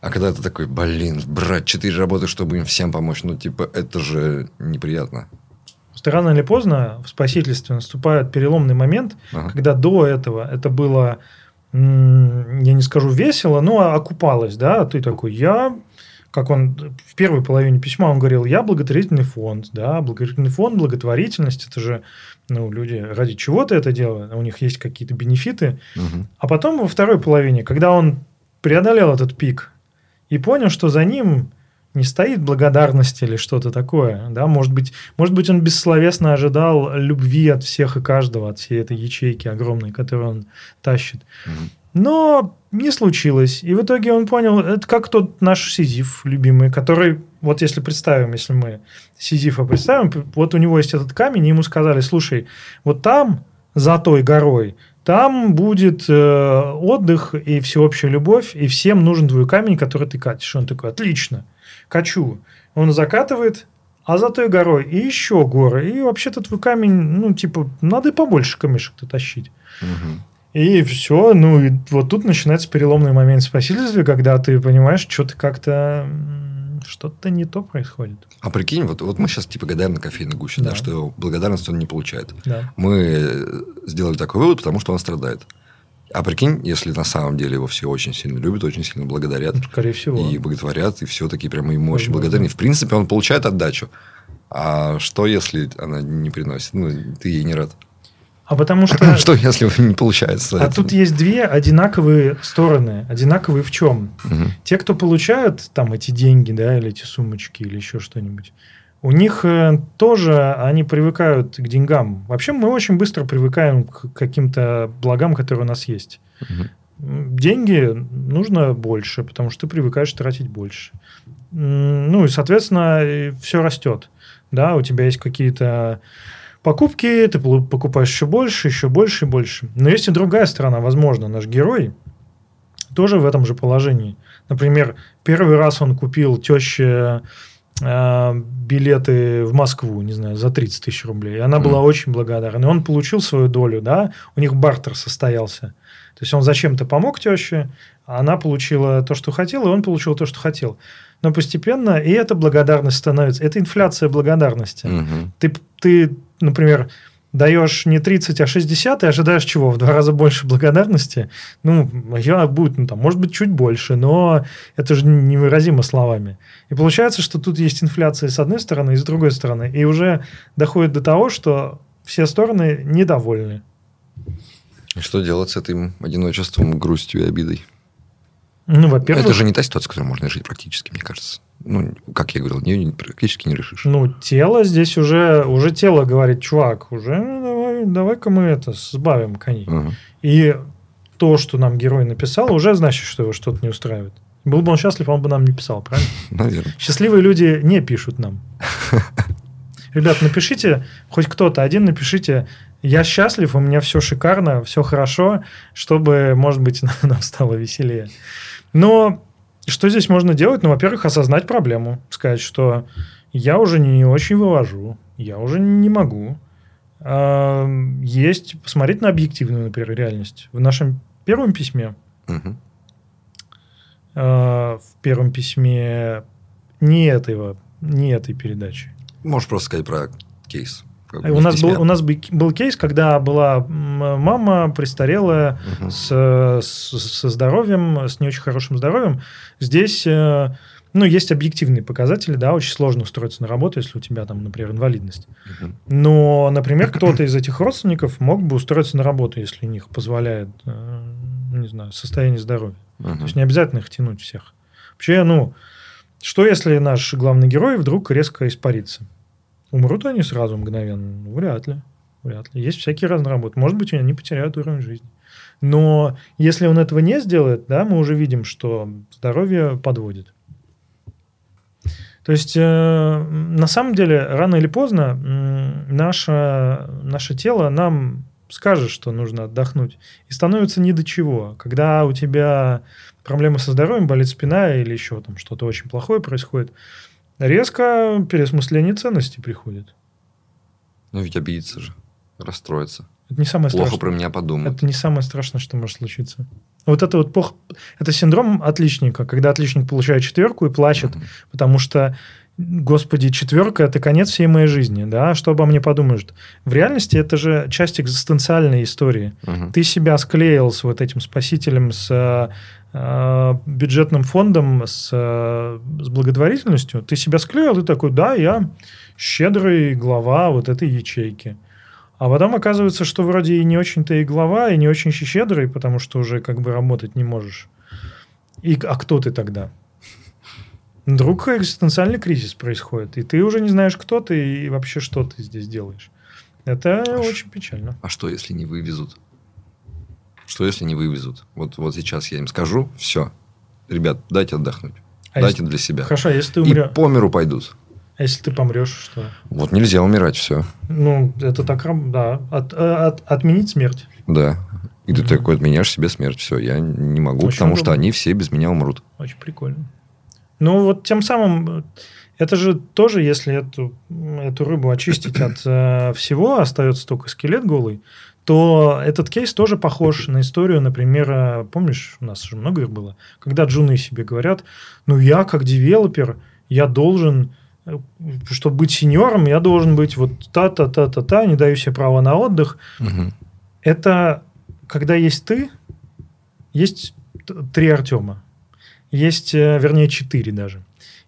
А когда ты такой, блин, брать четыре работы, чтобы им всем помочь, ну, типа, это же неприятно. Рано или поздно в спасительстве наступает переломный момент, Ага. когда до этого это было, я не скажу весело, но окупалось, да, ты такой, я, как он в первой половине письма он говорил, я благотворительный фонд, да, благотворительный фонд, благотворительность, это же, ну, люди ради чего-то это делают, у них есть какие-то бенефиты, Мгм. а потом во второй половине, когда он преодолел этот пик и понял, что за ним не стоит благодарность или что-то такое, да, может быть, может быть, он бессловесно ожидал любви от всех и каждого, от всей этой ячейки огромной, которую он тащит. Но не случилось. И в итоге он понял, это как тот наш Сизиф любимый, который, вот если представим, если мы Сизифа представим, вот у него есть этот камень, и ему сказали, слушай, вот там, за той горой, там будет э, отдых и всеобщая любовь, и всем нужен твой камень, который ты катишь. Он такой, отлично, качу. Он закатывает, а за той горой и еще горы. И вообще-то твой камень, ну, типа, надо и побольше камешек-то тащить. Мгм. И все, ну и вот тут начинается переломный момент в спасительстве, когда ты понимаешь, что-то как-то м, что-то не то происходит. А прикинь, вот, вот мы сейчас типа гадаем на кофейной гуще, да. Да. что благодарность он не получает. Да. Мы э, сделали такой вывод, потому что он страдает. А прикинь, если на самом деле его все очень сильно любят, очень сильно благодарят, Ну, Скорее всего. и боготворят, и все такие прямо ему очень благодарны. В принципе, он получает отдачу. А что, если она не приносит? Ну, ты ей не рад. А потому что... Что, если не получается? А это? тут есть две одинаковые стороны. Одинаковые в чем? Те, кто получают там эти деньги, да, или эти сумочки, или еще что-нибудь, у них э, тоже они привыкают к деньгам. Вообще мы очень быстро привыкаем к каким-то благам, которые у нас есть. Деньги нужно больше, потому что ты привыкаешь тратить больше. Ну и, соответственно, все растет. Да, у тебя есть какие-то покупки, ты покупаешь еще больше, еще больше и больше. Но есть и другая сторона. Возможно, наш герой тоже в этом же положении. Например, первый раз он купил теще э, билеты в Москву, не знаю, за 30 тысяч рублей. И она Мгм. была очень благодарна. И он получил свою долю, да, у них бартер состоялся. То есть он зачем-то помог теще, а она получила то, что хотела, и он получил то, что хотел. Но постепенно и эта благодарность становится, это инфляция благодарности. Мгм. Ты, ты, например, даешь не 30, а 60, и ожидаешь чего? В два раза больше благодарности? Ну, я будет, ну, там, может быть, чуть больше, но это же невыразимо словами. И получается, что тут есть инфляция с одной стороны и с другой стороны. И уже доходит до того, что все стороны недовольны. Что делать с этим одиночеством, грустью и обидой? Ну, во-первых, Это же не та ситуация, в которой можно жить практически, мне кажется. Ну, как я говорил, ее практически не решишь. ну, тело здесь уже, уже тело говорит, чувак, уже ну, давай, давай-ка мы это сбавим коней. Ага. И то, что нам герой написал, уже значит, что его что-то не устраивает. Был бы он счастлив, он бы нам не писал, правильно? Наверное. Счастливые люди не пишут нам. Ребят, напишите, хоть кто-то один напишите, я счастлив, у меня все шикарно, все хорошо, чтобы, может быть, нам стало веселее. Но что здесь можно делать? Ну, во-первых, осознать проблему, сказать, что я уже не очень вывожу, я уже не могу. А, Есть посмотреть на объективную, например, реальность. В нашем первом письме э, в первом письме не этого, не этой передачи. Можешь просто сказать про кейс. Как бы У нас, был, у нас бы- был кейс, когда была мама престарелая Мгм. с, с- со здоровьем, с не очень хорошим здоровьем. Здесь, э, ну, есть объективные показатели, да, очень сложно устроиться на работу, если у тебя там, например, инвалидность. Но, например, кто-то из этих родственников мог бы устроиться на работу, если у них позволяет, э, не знаю, состояние здоровья. То Мгм. есть не обязательно их тянуть всех. Вообще, ну, что если наш главный герой вдруг резко испарится? Умрут они сразу мгновенно? Ну, Вряд ли. Вряд ли. Есть всякие разные работы. Может быть, они потеряют уровень жизни. Но если он этого не сделает, да, мы уже видим, что здоровье подводит. То есть, э, на самом деле, рано или поздно м, наше, наше тело нам скажет, что нужно отдохнуть. И становится ни до чего. Когда у тебя проблемы со здоровьем, болит спина или еще там что-то очень плохое происходит, резко переосмысление ценностей приходит. Ну, ведь обидится же, расстроится. Это не самое Плохо страшное. про меня подумают. Это не самое страшное, что может случиться. Вот это вот плохо... Это синдром отличника, когда отличник получает четверку и плачет, Мгм. потому что, господи, четверка – это конец всей моей жизни, да, что обо мне подумают. В реальности это же часть экзистенциальной истории. Мгм. Ты себя склеил с вот этим спасителем, с э, бюджетным фондом, с, э, с благотворительностью. Ты себя склеил, ты такой, да, я щедрый глава вот этой ячейки. А потом оказывается, что вроде и не очень-то и глава, и не очень щедрый, потому что уже как бы работать не можешь. И, а кто ты тогда? Вдруг экзистенциальный кризис происходит, и ты уже не знаешь, кто ты и вообще что ты здесь делаешь. Это Аж. очень печально. А что, если не вывезут? Что, если не вывезут? Вот, вот сейчас я им скажу, все, ребят, дайте отдохнуть. А дайте если- для себя. Хорошо, а если ты И умрешь, по миру пойдут. а если ты помрешь, что? Вот нельзя умирать, все. Ну, это так, да. От- э, от- отменить смерть. Да. И ты Мгм. такой отменяешь себе смерть. Все, я не могу, Очень потому что удобно. они все без меня умрут. Очень прикольно. Ну, вот тем самым, э, это же тоже, если эту, эту рыбу очистить от э, всего, остается только скелет голый, то этот кейс тоже похож на историю, например, э, помнишь, у нас же много их было, когда джуны себе говорят, ну, я как девелопер, я должен, э, чтобы быть сеньором, я должен быть вот та-та-та-та-та, не даю себе права на отдых, Мгм. это когда есть ты, есть три Артема. Есть, э, вернее, четыре даже.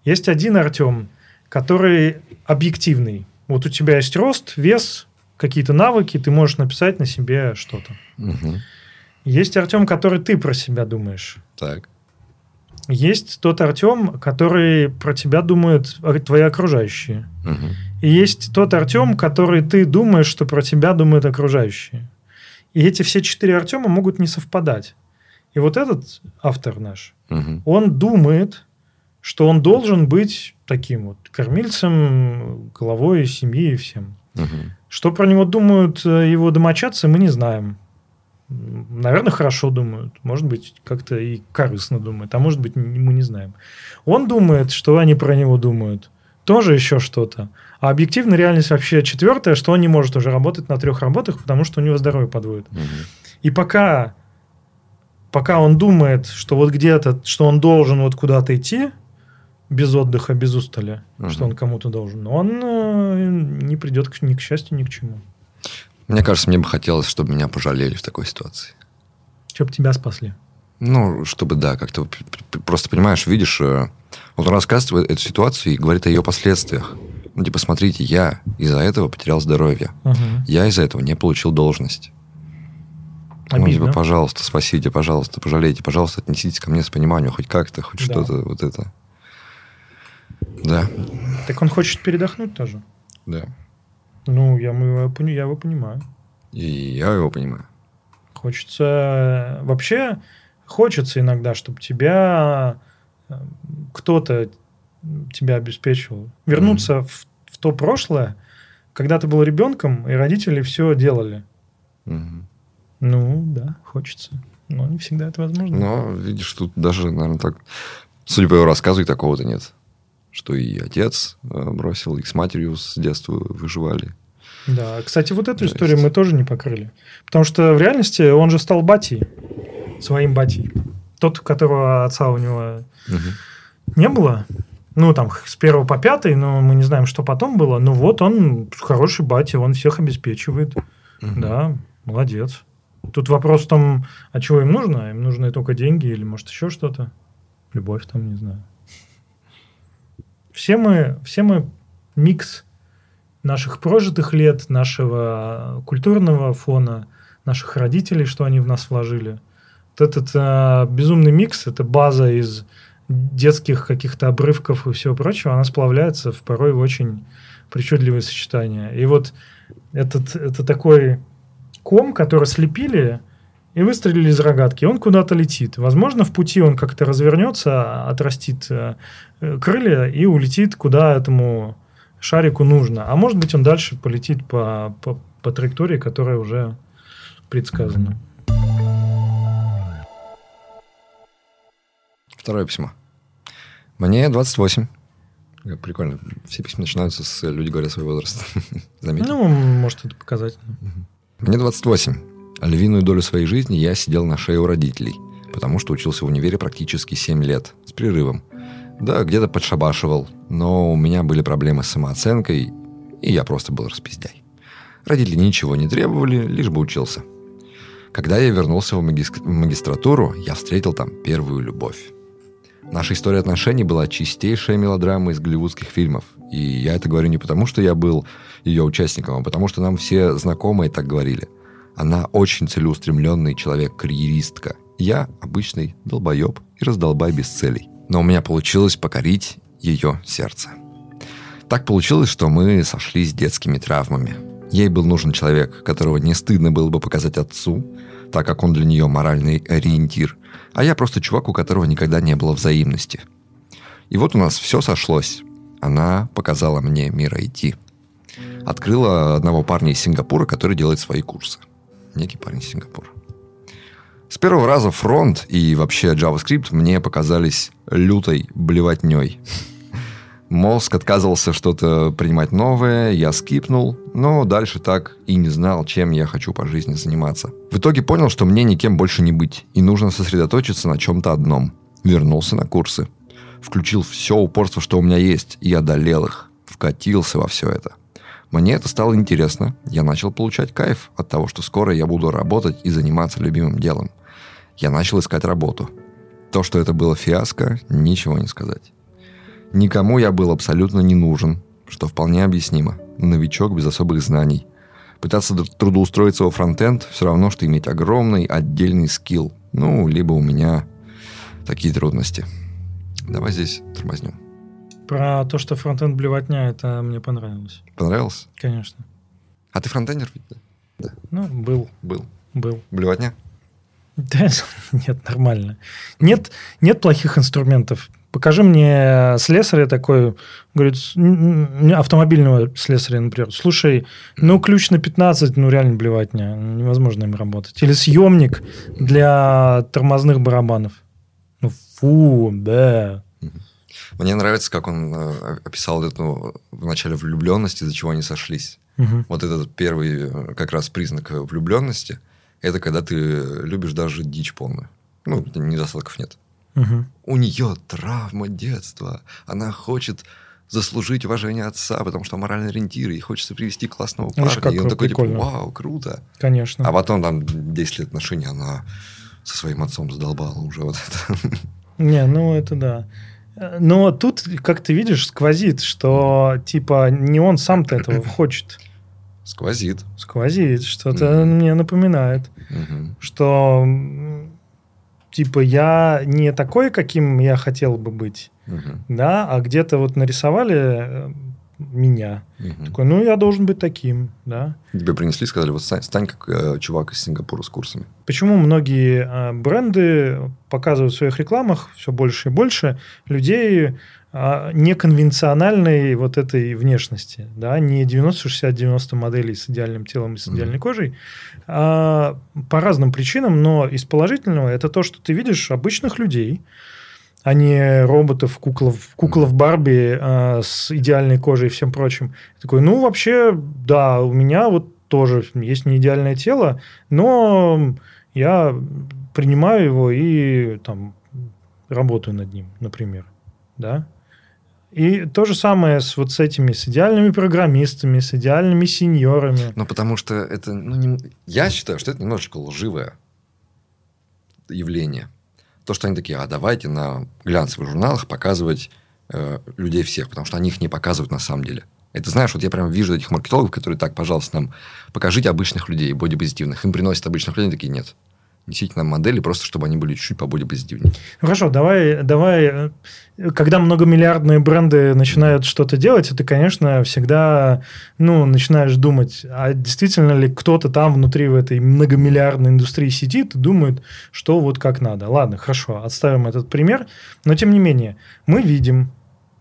Есть один Артем, который объективный. Вот у тебя есть рост, вес, какие-то навыки, ты можешь написать на себе что-то. Мгм. Есть Артем, который ты про себя думаешь. Так. Есть тот Артем, который про тебя думают твои окружающие. Мгм. И есть тот Артем, который ты думаешь, что про тебя думают окружающие. И эти все четыре Артема могут не совпадать. И вот этот автор наш, Мгм. он думает, что он должен быть таким вот кормильцем, головой семьи и всем. Мгм. Что про него думают э, его домочадцы, мы не знаем. Наверное, хорошо думают. Может быть, как-то и корыстно думают. А может быть, мы не знаем. Он думает, что они про него думают. Тоже еще что-то. А объективная реальность вообще четвертая, что он не может уже работать на трех работах, потому что у него здоровье подводит. Мгм. И пока, пока он думает, что вот где-то, что он должен вот куда-то идти, без отдыха, без устали, Мгм. что он кому-то должен, он э, не придет к, ни к счастью, ни к чему. Мне кажется, мне бы хотелось, чтобы меня пожалели в такой ситуации. Чтобы тебя спасли. Ну, чтобы, да, как-то просто, понимаешь, видишь, э, вот он рассказывает эту ситуацию и говорит о ее последствиях. Ну, типа, смотрите, я из-за этого потерял здоровье. Мгм. Я из-за этого не получил должность. Ну, Обидно. типа, пожалуйста, спасите, пожалуйста, пожалейте, пожалуйста, отнеситесь ко мне с пониманием, хоть как-то, хоть Да. что-то, вот это. Да, Так он хочет передохнуть тоже. да. Ну, я, его, я его понимаю. И я его понимаю. Хочется... Вообще, хочется иногда, чтобы тебя э, кто-то тебя обеспечивал. Вернуться в, в то прошлое, когда ты был ребенком, и родители все делали. Мгм. Ну, да, хочется. Но не всегда это возможно. Но, видишь, тут даже, наверное, так... Судя по его рассказу, и такого-то нет. Что и отец э, бросил, и с матерью с детства выживали. Да, кстати, вот эту Жесть. историю мы тоже не покрыли. Потому что в реальности он же стал батей, своим батей. тот, у которого отца у него Мгм. не было. Ну, там, с первого по пятый, но мы не знаем, что потом было. Ну, вот он хороший батя, он всех обеспечивает. Мгм. Да, молодец. Тут вопрос в том, а чего им нужно? Им нужны только деньги или, может, еще что-то? Любовь там, не знаю. Все мы, все мы микс наших прожитых лет, нашего культурного фона, наших родителей, что они в нас вложили. Вот этот а, безумный микс, это база из детских каких-то обрывков и всего прочего, она сплавляется в порой в очень причудливые сочетания. И вот этот, это такой ком, который слепили и выстрелили из рогатки, он куда-то летит. Возможно, в пути он как-то развернется, отрастит э, э, крылья и улетит, куда этому шарику нужно. А может быть, он дальше полетит по, по, по траектории, которая уже предсказана. Второе письмо. Мне 28. Э, Прикольно. Все письма начинаются с «люди говорят свой возраст». Заметил? Ну, может, это показать. Мне 28. Львиную долю своей жизни я сидел на шее у родителей, потому что учился в универе практически 7 лет, с прерывом. Да, где-то подшабашивал, но у меня были проблемы с самооценкой, и я просто был распиздяй. Родители ничего не требовали, лишь бы учился. Когда я вернулся в магис- в магистратуру, я встретил там первую любовь. Наша история отношений была чистейшая мелодрама из голливудских фильмов. И я это говорю не потому, что я был ее участником, а потому что нам все знакомые так говорили. Она очень целеустремленный человек, карьеристка. Я обычный долбоеб и раздолбай без целей. Но у меня получилось покорить ее сердце. Так получилось, что мы сошлись с детскими травмами. Ей был нужен человек, которого не стыдно было бы показать отцу, так как он для нее моральный ориентир, а я просто чувак, у которого никогда не было взаимности. И вот у нас все сошлось. Она показала мне мир IT. Открыла одного парня из Сингапура, который делает свои курсы. Некий парень из Сингапура. С первого раза фронт и вообще JavaScript мне показались лютой блевотней. Мозг отказывался что-то принимать новое, я скипнул, но дальше так и не знал, чем я хочу по жизни заниматься. В итоге понял, что мне никем больше не быть, и нужно сосредоточиться на чем-то одном. Вернулся на курсы. Включил все упорство, что у меня есть, и одолел их. Вкатился во все это. Мне это стало интересно. Я начал получать кайф от того, что скоро я буду работать и заниматься любимым делом. Я начал искать работу. То, что это было фиаско, ничего не сказать. Никому я был абсолютно не нужен, что вполне объяснимо. Новичок без особых знаний. Пытаться тр- трудоустроиться во фронтенд все равно, что иметь огромный отдельный скилл. Ну, либо у меня такие трудности. Давай здесь тормознем. Про то, что фронтенд блевотня, это мне понравилось. Понравилось? Конечно. А ты фронтендер ведь? да? Ну, был, Был. был. Блевотня? Да, нет, нормально. Нет, нет плохих инструментов. Покажи мне слесаря такой, говорит, автомобильного слесаря, например. Слушай, ну ключ на 15, ну реально блевотня, невозможно им работать. Или съемник для тормозных барабанов. Ну фу, да. Мне нравится, как он э, описал эту в начале влюбленность, из-за чего они сошлись. Мгм. Вот этот первый э, как раз признак э, влюбленности, это когда ты любишь даже дичь полную. Ну, недостатков нет. Мгм. У нее травма детства. Она хочет заслужить уважение отца, потому что моральный ориентир, и хочется привести классного Видишь, парня. как и он такой, типа, прикольно. вау, круто. Конечно. А потом там 10 лет отношений, она со своим отцом задолбала уже вот это. Не, ну это да. Но тут, как ты видишь, сквозит, что типа не он сам-то этого хочет. Сквозит. Сквозит, что-то Мгм. мне напоминает, Мгм. что типа я не такой, каким я хотел бы быть, Мгм. да, а где-то вот нарисовали э, меня. Мгм. Такой, ну я должен быть таким, да. Тебе принесли, сказали, вот стань, стань как э, чувак из Сингапура с курсами. Почему многие э, бренды показывают в своих рекламах все больше и больше людей э, неконвенциональной вот этой внешности, да, не 90-60-90 моделей с идеальным телом и с идеальной кожей, а по разным причинам, но из положительного это то, что ты видишь обычных людей, а не роботов, куклов, куклов Барби э, с идеальной кожей и всем прочим. Такой, ну, вообще, да, у меня вот тоже есть не идеальное тело, но я принимаю его и там работаю над ним, например, да. И то же самое с вот с этими, с идеальными программистами, с идеальными сеньорами. Ну, потому что это... Ну, не... Я считаю, что это немножечко лживое явление. То, что они такие, а давайте на глянцевых журналах показывать э, людей всех, потому что они их не показывают на самом деле. Это знаешь, вот я прям вижу этих маркетологов, которые так, пожалуйста, нам покажите обычных людей, бодипозитивных. Им приносят обычных людей, такие, нет. Нам модели, просто чтобы они были чуть-чуть по бодипозитивнее. Ну, хорошо, давай, давай, э, когда многомиллиардные бренды начинают что-то делать, это, конечно, всегда, ну, начинаешь думать, а действительно ли кто-то там внутри в этой многомиллиардной индустрии сидит и думает, что вот как надо. Ладно, хорошо, отставим этот пример, но тем не менее, мы видим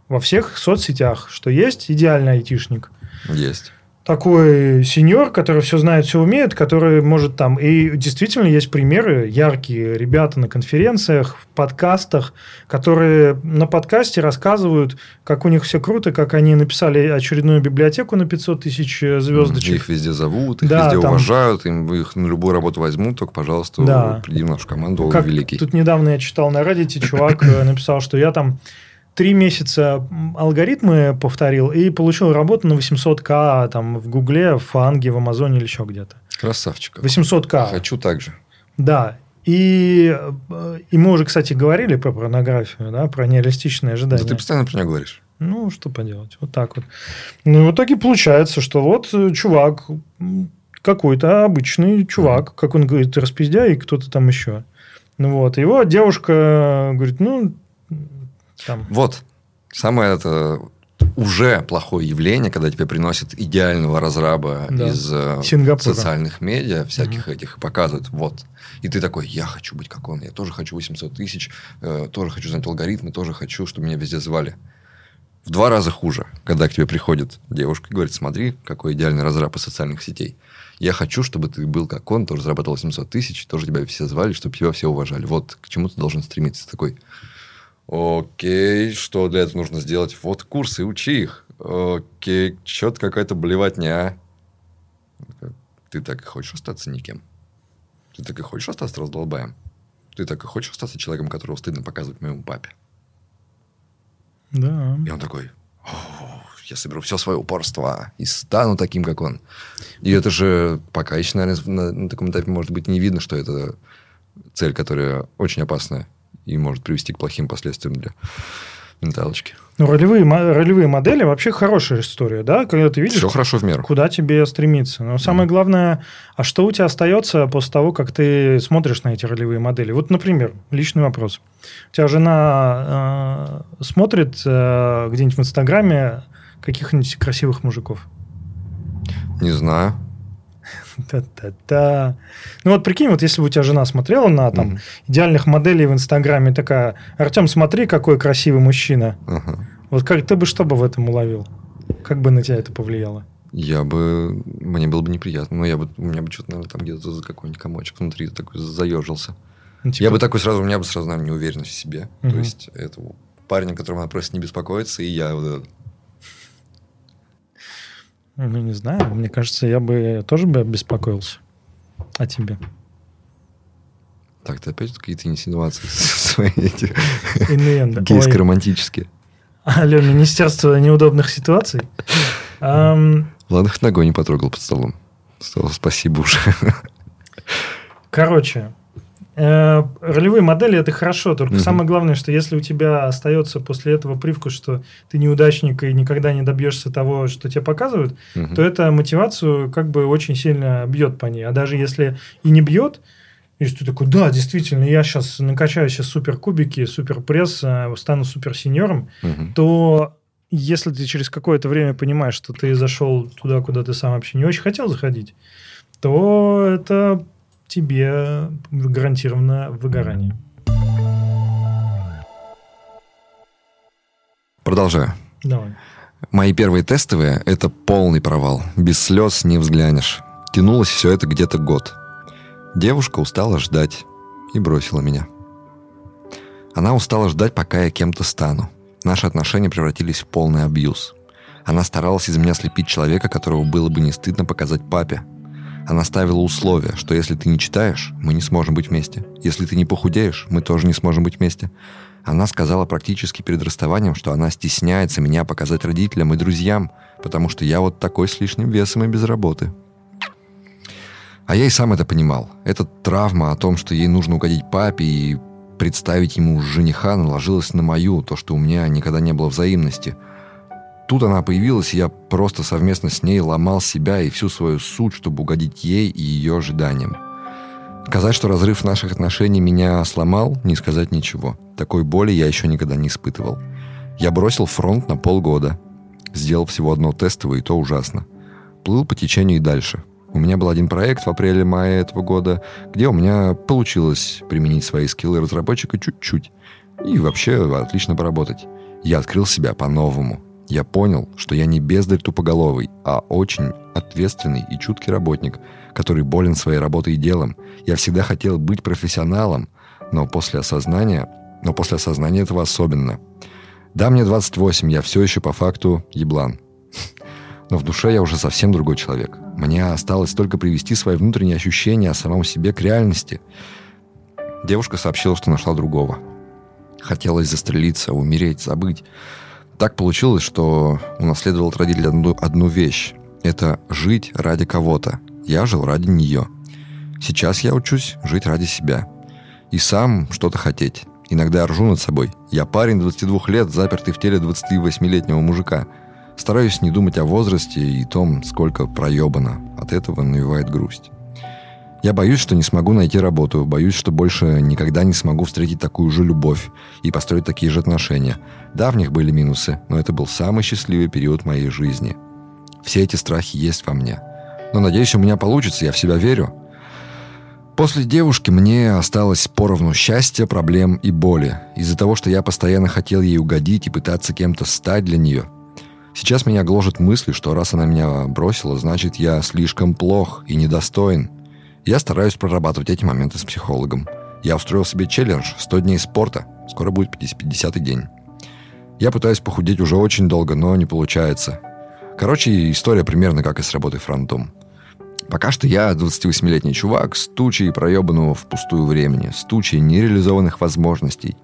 во всех соцсетях, что есть идеальный айтишник. Есть такой сеньор, который все знает, все умеет, который может там... И действительно есть примеры, яркие ребята на конференциях, в подкастах, которые на подкасте рассказывают, как у них все круто, как они написали очередную библиотеку на 500 тысяч э, звездочек. Их везде зовут, их да, везде там... уважают, им, их на любую работу возьмут, только, пожалуйста, да. приди в нашу команду, как великий. Тут недавно я читал на Reddit, чувак э, написал, что я там три месяца алгоритмы повторил и получил работу на 800к там в Гугле, в Фанге, в Амазоне или еще где-то. Красавчик. 800к. Хочу так же. Да. И, и мы уже, кстати, говорили про порнографию, да, про нереалистичные ожидания. Да ты постоянно про нее говоришь. Ну, что поделать. Вот так вот. Ну, и в итоге получается, что вот э, чувак, какой-то обычный чувак, как он говорит, распиздяй и кто-то там еще. Ну, вот. Его девушка говорит, ну, там. Вот. Самое это уже плохое явление, когда тебе приносят идеального разраба да. из э, Сингапура. социальных медиа, всяких угу. этих, и показывают, вот. И ты такой, я хочу быть как он, я тоже хочу 800 тысяч, э, тоже хочу знать алгоритмы, тоже хочу, чтобы меня везде звали. В два раза хуже, когда к тебе приходит девушка и говорит, смотри, какой идеальный разраб из социальных сетей. Я хочу, чтобы ты был как он, тоже зарабатывал 700 тысяч, тоже тебя все звали, чтобы тебя все уважали. Вот к чему ты должен стремиться. Такой, Окей, что для этого нужно сделать? Вот курсы, учи их. Окей, что-то какая-то блевотня. Ты так и хочешь остаться никем? Ты так и хочешь остаться раздолбаем? Ты так и хочешь остаться человеком, которого стыдно показывать моему папе? Да. И он такой, я соберу все свое упорство и стану таким, как он. И это же пока еще, наверное, на, на таком этапе, может быть, не видно, что это цель, которая очень опасная и может привести к плохим последствиям для менталочки. Ну, ролевые, ролевые модели вообще хорошая история, да? Когда ты видишь, Все хорошо в меру. куда тебе стремиться. Но самое mm. главное, а что у тебя остается после того, как ты смотришь на эти ролевые модели? Вот, например, личный вопрос. У тебя жена э, смотрит э, где-нибудь в Инстаграме каких-нибудь красивых мужиков? Не знаю. Та-та-та. Ну вот прикинь, вот если бы у тебя жена смотрела на там mm-hmm. идеальных моделей в Инстаграме, такая, Артем, смотри, какой красивый мужчина. Uh-huh. Вот как ты бы что бы в этом уловил? Как бы на тебя это повлияло? Я бы... Мне было бы неприятно. Но я бы... У меня бы что-то, наверное, там где-то за какой-нибудь комочек внутри такой заежился. Ну, типа... Я бы такой сразу... У меня бы сразу, наверное, неуверенность в себе. Uh-huh. То есть, это парень, которому надо просто не беспокоиться, и я вот ну, не знаю. Мне кажется, я бы тоже бы беспокоился. А тебе? Так, ты опять какие-то инсинуации свои эти гейско-романтические. Алло, Министерство неудобных ситуаций. Ладно, хоть ногой не потрогал под столом. Спасибо уже. Короче, Э, ролевые модели это хорошо, только угу. самое главное, что если у тебя остается после этого привкус, что ты неудачник и никогда не добьешься того, что тебе показывают, угу. то это мотивацию как бы очень сильно бьет по ней. А даже если и не бьет, если ты такой, да, действительно, я сейчас накачаю сейчас супер кубики, супер пресс, э, стану супер сеньором, угу. то если ты через какое-то время понимаешь, что ты зашел туда, куда ты сам вообще не очень хотел заходить, то это тебе гарантированно выгорание. Продолжаю. Давай. Мои первые тестовые – это полный провал. Без слез не взглянешь. Тянулось все это где-то год. Девушка устала ждать и бросила меня. Она устала ждать, пока я кем-то стану. Наши отношения превратились в полный абьюз. Она старалась из меня слепить человека, которого было бы не стыдно показать папе. Она ставила условие, что если ты не читаешь, мы не сможем быть вместе. Если ты не похудеешь, мы тоже не сможем быть вместе. Она сказала практически перед расставанием, что она стесняется меня показать родителям и друзьям, потому что я вот такой с лишним весом и без работы. А я и сам это понимал. Эта травма о том, что ей нужно угодить папе и представить ему жениха, наложилась на мою, то, что у меня никогда не было взаимности. Тут она появилась, и я просто совместно с ней ломал себя и всю свою суть, чтобы угодить ей и ее ожиданиям. Сказать, что разрыв наших отношений меня сломал, не сказать ничего. Такой боли я еще никогда не испытывал. Я бросил фронт на полгода. Сделал всего одно тестовое, и то ужасно. Плыл по течению и дальше. У меня был один проект в апреле-мае этого года, где у меня получилось применить свои скиллы разработчика чуть-чуть. И вообще отлично поработать. Я открыл себя по-новому. Я понял, что я не бездарь тупоголовый, а очень ответственный и чуткий работник, который болен своей работой и делом. Я всегда хотел быть профессионалом, но после осознания, но после осознания этого особенно. Да, мне 28, я все еще по факту еблан. Но в душе я уже совсем другой человек. Мне осталось только привести свои внутренние ощущения о самом себе к реальности. Девушка сообщила, что нашла другого. Хотелось застрелиться, умереть, забыть. Так получилось, что унаследовал от родителей одну, одну вещь. Это жить ради кого-то. Я жил ради нее. Сейчас я учусь жить ради себя. И сам что-то хотеть. Иногда ржу над собой. Я парень 22 лет, запертый в теле 28-летнего мужика – Стараюсь не думать о возрасте и том, сколько проебано. От этого навевает грусть. Я боюсь, что не смогу найти работу, боюсь, что больше никогда не смогу встретить такую же любовь и построить такие же отношения. Да, в них были минусы, но это был самый счастливый период моей жизни. Все эти страхи есть во мне. Но надеюсь, у меня получится, я в себя верю. После девушки мне осталось поровну счастья, проблем и боли. Из-за того, что я постоянно хотел ей угодить и пытаться кем-то стать для нее – Сейчас меня гложет мысль, что раз она меня бросила, значит, я слишком плох и недостоин. Я стараюсь прорабатывать эти моменты с психологом. Я устроил себе челлендж 100 дней спорта. Скоро будет 50-й день. Я пытаюсь похудеть уже очень долго, но не получается. Короче, история примерно как и с работой фронтом. Пока что я 28-летний чувак с тучей проебанного впустую времени, с тучей нереализованных возможностей.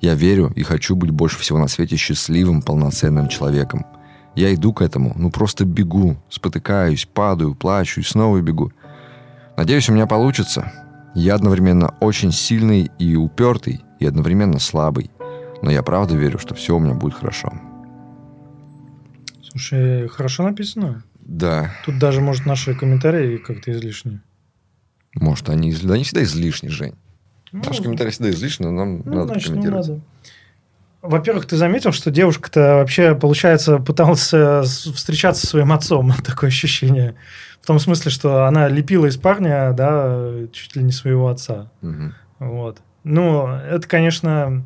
Я верю и хочу быть больше всего на свете счастливым, полноценным человеком – я иду к этому, ну просто бегу, спотыкаюсь, падаю, плачу и снова бегу. Надеюсь, у меня получится. Я одновременно очень сильный и упертый, и одновременно слабый. Но я правда верю, что все у меня будет хорошо. Слушай, хорошо написано. Да. Тут даже, может, наши комментарии как-то излишние. Может, они, изли... они всегда излишни, Жень. Ну, Наши комментарии всегда излишни, но нам ну, надо значит, комментировать. Не надо. Во-первых, ты заметил, что девушка-то вообще, получается, пыталась э, встречаться со своим отцом. Такое ощущение. В том смысле, что она лепила из парня, да, чуть ли не своего отца. Угу. Вот. Ну, это, конечно,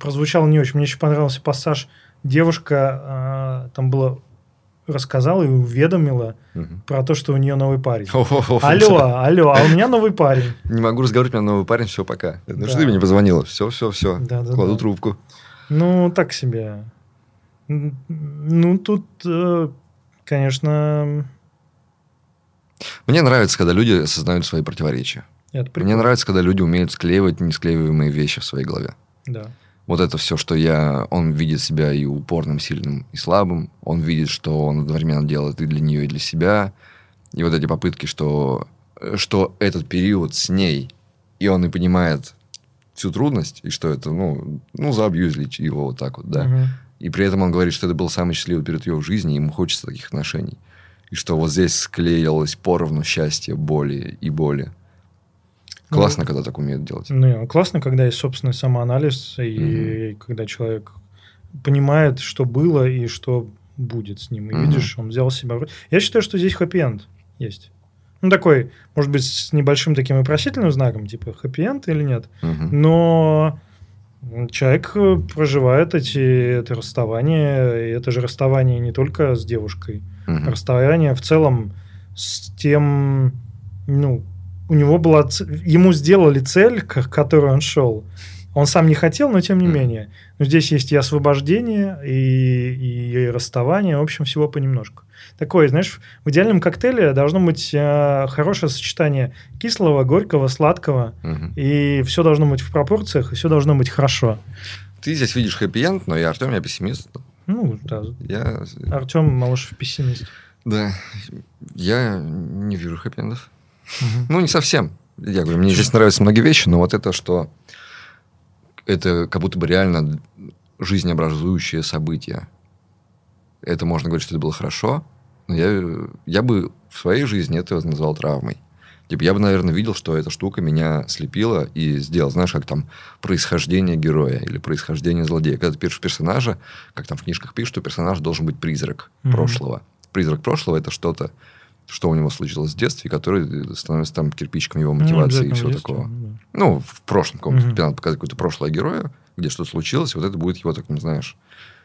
прозвучало не очень. Мне еще понравился пассаж. Девушка, э, там было рассказала и уведомила угу. про то, что у нее новый парень. алло, алло, а у меня новый парень. Не могу разговаривать, у меня новый парень, все, пока. Ну, что ты мне позвонила? Все, все, все. Кладу трубку. Ну, так себе. Ну, тут, э, конечно... Мне нравится, когда люди осознают свои противоречия. Мне нравится, когда люди умеют склеивать несклеиваемые вещи в своей голове. Да. Вот это все, что я... Он видит себя и упорным, сильным, и слабым. Он видит, что он одновременно делает и для нее, и для себя. И вот эти попытки, что, что этот период с ней, и он и понимает всю трудность, и что это, ну, ну заабьюзили его вот так вот, да. Угу. И при этом он говорит, что это был самый счастливый период его в жизни, и ему хочется таких отношений. И что вот здесь склеилось поровну счастье, боли и боли. Классно, ну, когда так умеют делать. Ну, классно, когда есть собственный самоанализ, и угу. когда человек понимает, что было и что будет с ним. И угу. видишь, он взял себя... Я считаю, что здесь хэппи-энд есть. Ну, такой, может быть, с небольшим таким вопросительным знаком, типа хэппи-энд или нет. Угу. Но человек проживает эти, это расставание, и это же расставание не только с девушкой, угу. расставание в целом с тем, ну, у него была... Ему сделали цель, к которой он шел. Он сам не хотел, но тем не Мгм. менее. Но здесь есть и освобождение, и, и расставание, в общем, всего понемножку. Такое, знаешь, в идеальном коктейле должно быть э, хорошее сочетание кислого, горького, сладкого, Мгм. и все должно быть в пропорциях, и все должно быть хорошо. Ты здесь видишь хэппи-энд, но я Артем, я пессимист. Ну, да, Я, Артем Малышев пессимист. да, я не вижу хэппи-эндов. Ну, не совсем. Я говорю, мне здесь нравятся многие вещи, но вот это, что это как будто бы реально жизнеобразующее событие. Это можно говорить, что это было хорошо, но я, я бы в своей жизни это назвал травмой. Типа, я бы, наверное, видел, что эта штука меня слепила и сделал, знаешь, как там происхождение героя или происхождение злодея. Когда ты пишешь персонажа, как там в книжках пишут, что персонаж должен быть призрак Мгм. прошлого. Призрак прошлого – это что-то, что у него случилось в детстве, который становится там кирпичиком его Ну, мотивации и обязательно всего детстве, такого. да. Ну, в прошлом каком-то. Тебе надо показать какое-то прошлое героя, где что-то случилось, вот это будет его таким, знаешь,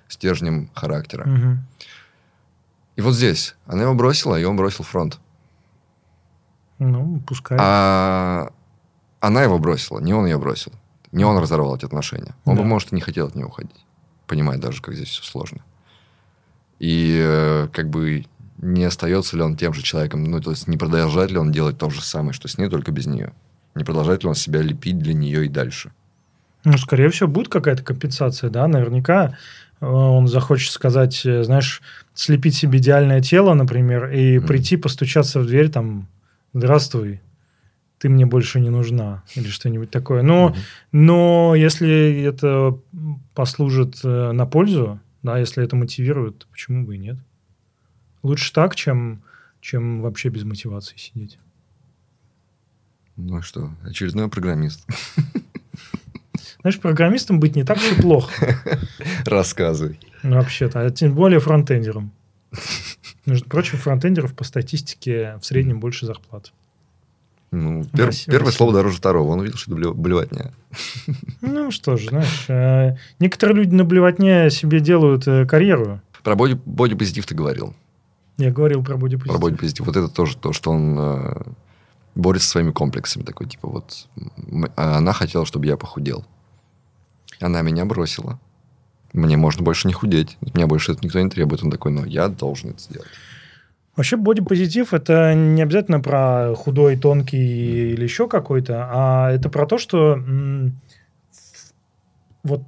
стержнем характера. Мгм. И вот здесь она его бросила, и он бросил фронт. Ну, пускай. А она его бросила, не он ее бросил. Не он разорвал эти отношения. Он Да. бы, может, и не хотел от нее уходить. Понимает даже, как здесь все сложно. И э, как бы не остается ли он тем же человеком, ну, то есть не продолжает ли он делать то же самое, что с ней, только без нее. Не продолжает ли он себя лепить для нее и дальше. Ну, скорее всего, будет какая-то компенсация, да, наверняка э, он захочет сказать, э, знаешь, слепить себе идеальное тело, например, и Мгм. прийти, постучаться в дверь, там, здравствуй, ты мне больше не нужна, или что-нибудь такое. Но, Мгм. но если это послужит э, на пользу, да, если это мотивирует, то почему бы и нет? Лучше так, чем, чем вообще без мотивации сидеть. Ну что, очередной программист. Знаешь, программистом быть не так уж и плохо. Рассказывай. Ну, вообще-то, а тем более фронтендером. Между прочим, фронтендеров по статистике в среднем больше зарплат. Ну, пер- в первое России. слово дороже второго. Он увидел, что это блев- блевотня. Ну что же, знаешь, э, некоторые люди на блевотне себе делают э, карьеру. Про боди, бодипозитив ты говорил. Я говорил про бодипозитив. Про бодипозитив. Вот это тоже то, что он э, борется со своими комплексами. Такой, типа, вот а она хотела, чтобы я похудел. Она меня бросила. Мне можно больше не худеть. Меня больше это никто не требует. Он такой, ну, я должен это сделать. Вообще бодипозитив это не обязательно про худой, тонкий или еще какой-то, а это про то, что вот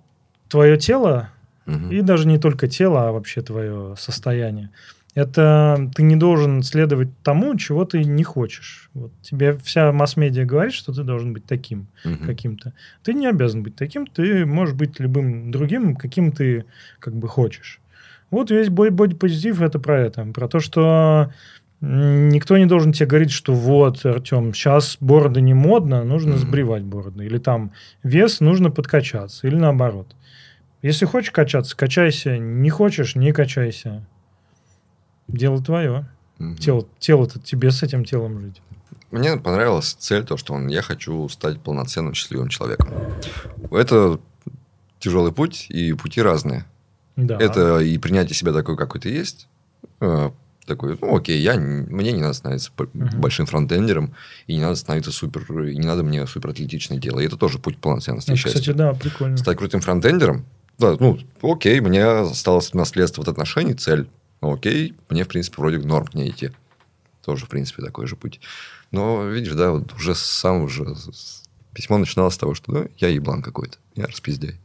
твое тело Мгм. И даже не только тело, а вообще твое состояние. Это ты не должен следовать тому, чего ты не хочешь. Вот тебе вся масс-медиа говорит, что ты должен быть таким, Мгм. каким-то. Ты не обязан быть таким, ты можешь быть любым другим, каким ты как бы хочешь. Вот весь бой бодипозитив это про это. Про то, что никто не должен тебе говорить, что вот, Артем, сейчас бороды не модно, нужно Мгм. сбривать бороды. Или там вес, нужно подкачаться. Или наоборот. Если хочешь качаться, качайся. Не хочешь, не качайся. Дело твое. Мгм. Тело, тело-то тебе с этим телом жить. Мне понравилась цель, то, что он, я хочу стать полноценным счастливым человеком. Это тяжелый путь, и пути разные. Да. Это и принятие себя такой, какой ты есть. Э, Такой, ну окей, я, мне не надо становиться Мгм. большим фронтендером, и не надо становиться супер, и не надо мне суператлетичное тело. И это тоже путь полноценности счастья. кстати, да, прикольно. Стать крутым фронтендером, да, ну, окей, мне осталось наследство от отношений, цель. Ну, окей, мне, в принципе, вроде норм к ней идти. Тоже, в принципе, такой же путь. Но, видишь, да, вот уже сам уже письмо начиналось с того, что ну, я еблан какой-то, я распиздяй.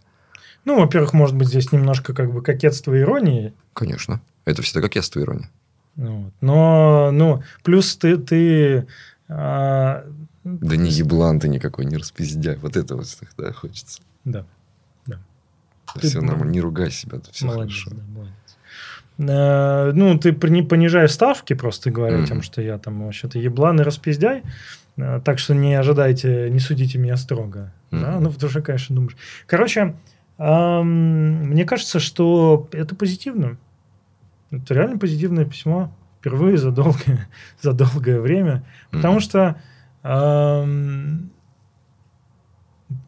Ну, во-первых, может быть, здесь немножко как бы кокетство иронии. Конечно. Это всегда как яство ирония. Ну, вот. Но, ну, плюс ты, ты а, Да не еблан ты никакой, не распиздяй. Вот это вот всегда хочется. да, Ты Все б- нормально, не ругай себя, все молодец, хорошо. да, молодец. Э, ну, ты понижаешь ставки, просто говоря Мгм. тем, что я там вообще-то еблан и распиздяй. Э, Так что не ожидайте, не судите меня строго. Да? Мгм. Ну, в душе, конечно, думаешь. Короче, ам, мне кажется, что это позитивно. Это реально позитивное письмо. Впервые за долгое, за долгое время. Потому что, ам,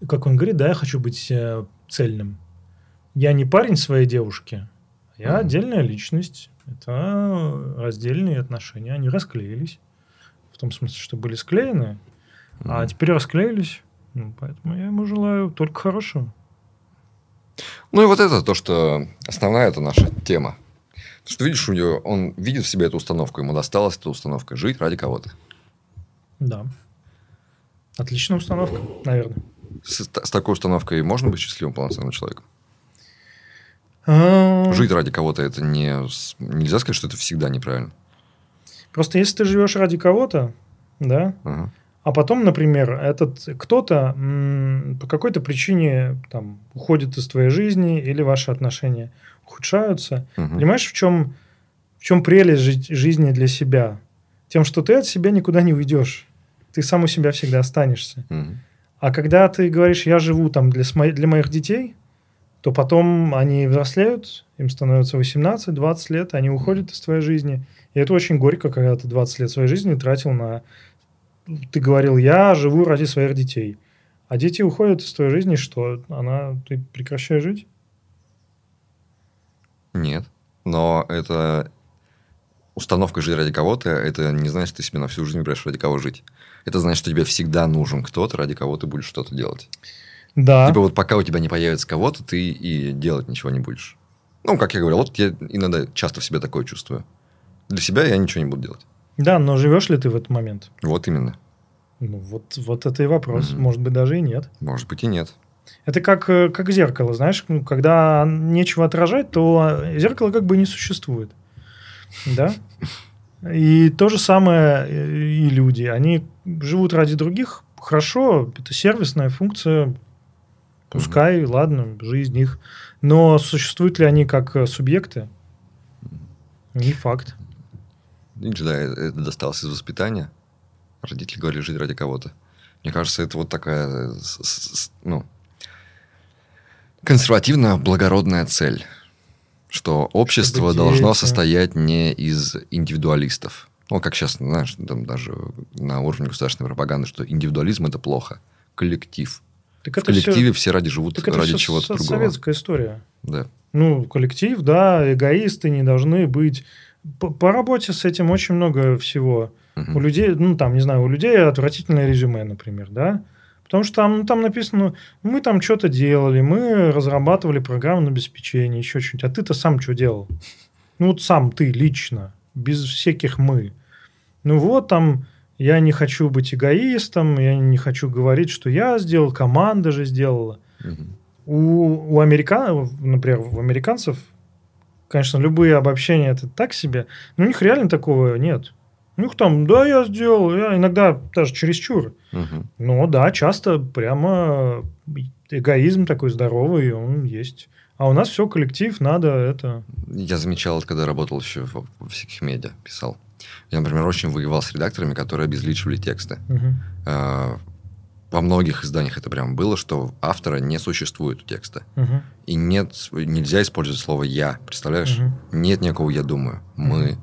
как он говорит, да, я хочу быть э, цельным. Я не парень своей девушки, я отдельная личность. Это раздельные отношения. Они расклеились. В том смысле, что были склеены, а Мгм. теперь расклеились. Ну, поэтому я ему желаю только хорошего. Ну и вот это то, что основная это наша тема. Потому что видишь, у него, он видит в себе эту установку, ему досталась эта установка жить ради кого-то. Да. Отличная установка, наверное. С, с такой установкой можно быть счастливым полноценным человеком? А, Жить ради кого-то это не нельзя сказать, что это всегда неправильно. Просто если ты живешь ради кого-то, да, Ага. а потом, например, этот кто-то м, по какой-то причине там уходит из твоей жизни или ваши отношения ухудшаются. Понимаешь, в чем, в чем прелесть жи- жизни для себя? Тем, что ты от себя никуда не уйдешь. Ты сам у себя всегда останешься. А когда ты говоришь, я живу там для, для моих детей, то потом они взрослеют, им становится 18-20 лет, они уходят из твоей жизни. И это очень горько, когда ты 20 лет своей жизни тратил на... Ты говорил, я живу ради своих детей. А дети уходят из твоей жизни, что она... Ты прекращаешь жить? Нет. Но это установка жить ради кого-то, это не значит, что ты себе на всю жизнь выбираешь ради кого жить. Это значит, что тебе всегда нужен кто-то, ради кого ты будешь что-то делать. Да. Типа вот пока у тебя не появится кого-то, ты и делать ничего не будешь. Ну, как я говорил, вот я иногда часто в себе такое чувствую. Для себя я ничего не буду делать. Да, но живешь ли ты в этот момент? Вот именно. Ну, вот, вот это и вопрос. Мгм. Может быть, даже и нет. Может быть и нет. Это как, э, как зеркало, знаешь, ну, когда нечего отражать, то зеркало как бы не существует. Да? И то же самое э, и люди. Они живут ради других. Хорошо, это сервисная функция. Пускай, ладно, жизнь их. Но существуют ли они как э, субъекты? Не факт. Видишь, да, э- это досталось из воспитания. Родители говорили жить ради кого-то. Мне кажется, это вот такая, э, ну, консервативно-благородная цель. Что общество Чтобы должно дети- состоять не из индивидуалистов. Ну, как сейчас, знаешь, там даже на уровне государственной пропаганды, что индивидуализм – это плохо. Коллектив. Так В коллективе все ради живут так ради чего-то другого. советская история. Да. Ну, коллектив, да, эгоисты не должны быть. По, по работе с этим очень много всего. Мгм. У людей, ну, там, не знаю, у людей отвратительное резюме, например, да? Потому что там, ну, там написано, мы там что-то делали, мы разрабатывали программное обеспечение, еще что-нибудь. А ты-то сам что делал? Ну, вот сам ты лично, без всяких «мы». Ну, вот там, я не хочу быть эгоистом, я не хочу говорить, что я сделал, команда же сделала. Мгм. У, у американ, например, у американцев, конечно, любые обобщения это так себе, но у них реально такого нет. У них там, да, я сделал, я иногда даже чересчур. Мгм. Но да, часто прямо эгоизм такой здоровый, он есть. А у нас все коллектив, надо это. Я замечал, это когда работал еще в, во всяких медиа, писал. Я, например, очень воевал с редакторами, которые обезличивали тексты. Э, Во многих изданиях это прям было, что автора не существует у текста. Мгм. И нет, нельзя использовать слово «я». Представляешь? Мгм. Нет никакого «я думаю». Мы.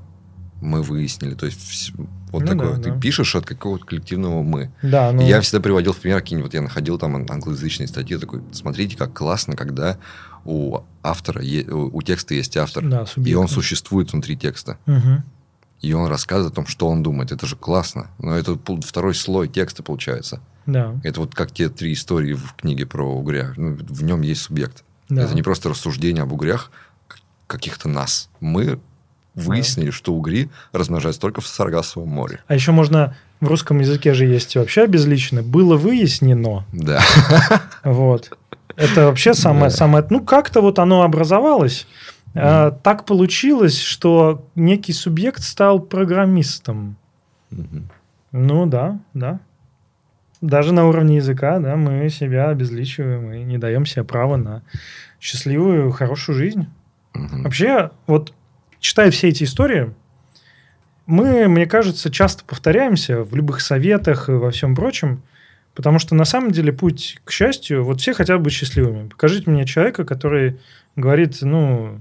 Мы выяснили. То есть, вот Ну такое. да, Ты да. пишешь от какого-то коллективного «мы». Да, ну, И Я всегда приводил в пример какие-нибудь, вот я находил там ан- англоязычные статьи, такой, смотрите, как классно, когда у автора, у текста есть автор, да, и он существует внутри текста. Мгм. И он рассказывает о том, что он думает. Это же классно. Но это второй слой текста получается. Да, Это вот как те три истории в книге про угря. Ну, в нем есть субъект. да. Это не просто рассуждение об угрях каких-то нас. Мы выяснили, что угри размножаются только в Саргассовом море. А еще можно в русском языке же есть вообще обезличенно. Было выяснено. Да. Вот. Это вообще самое, Да. самое... Ну, как-то вот оно образовалось. А, так получилось, что некий субъект стал программистом. Мгм. Ну, да, да. Даже на уровне языка, да, мы себя обезличиваем и не даем себе права на счастливую, хорошую жизнь. Мгм. Вообще, вот читая все эти истории, мы, мне кажется, часто повторяемся в любых советах и во всем прочем, потому что на самом деле путь к счастью, вот все хотят быть счастливыми. Покажите мне человека, который говорит, ну,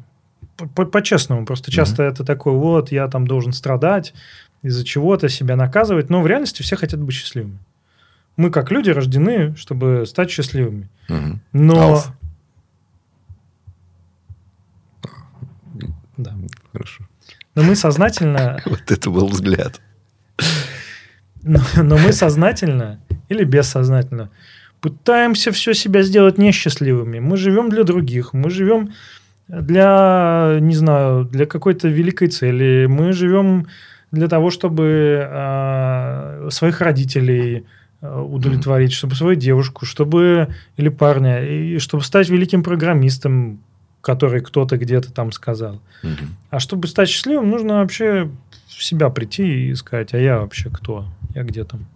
по-честному, просто часто это такое, вот, я там должен страдать из-за чего-то, себя наказывать, но в реальности все хотят быть счастливыми. Мы, как люди, рождены, чтобы стать счастливыми. Мгм. Но... Ауф. Да. Хорошо. Но мы сознательно Вот это был взгляд. Но, но мы сознательно или бессознательно пытаемся все себя сделать несчастливыми. Мы живем для других, мы живем для, не знаю, для какой-то великой цели. Мы живем для того, чтобы э, своих родителей э, удовлетворить, mm-hmm. чтобы свою девушку, чтобы или парня, и чтобы стать великим программистом, который кто-то где-то там сказал. Mm-hmm. А чтобы стать счастливым, нужно вообще в себя прийти и сказать, а я вообще кто? Я где там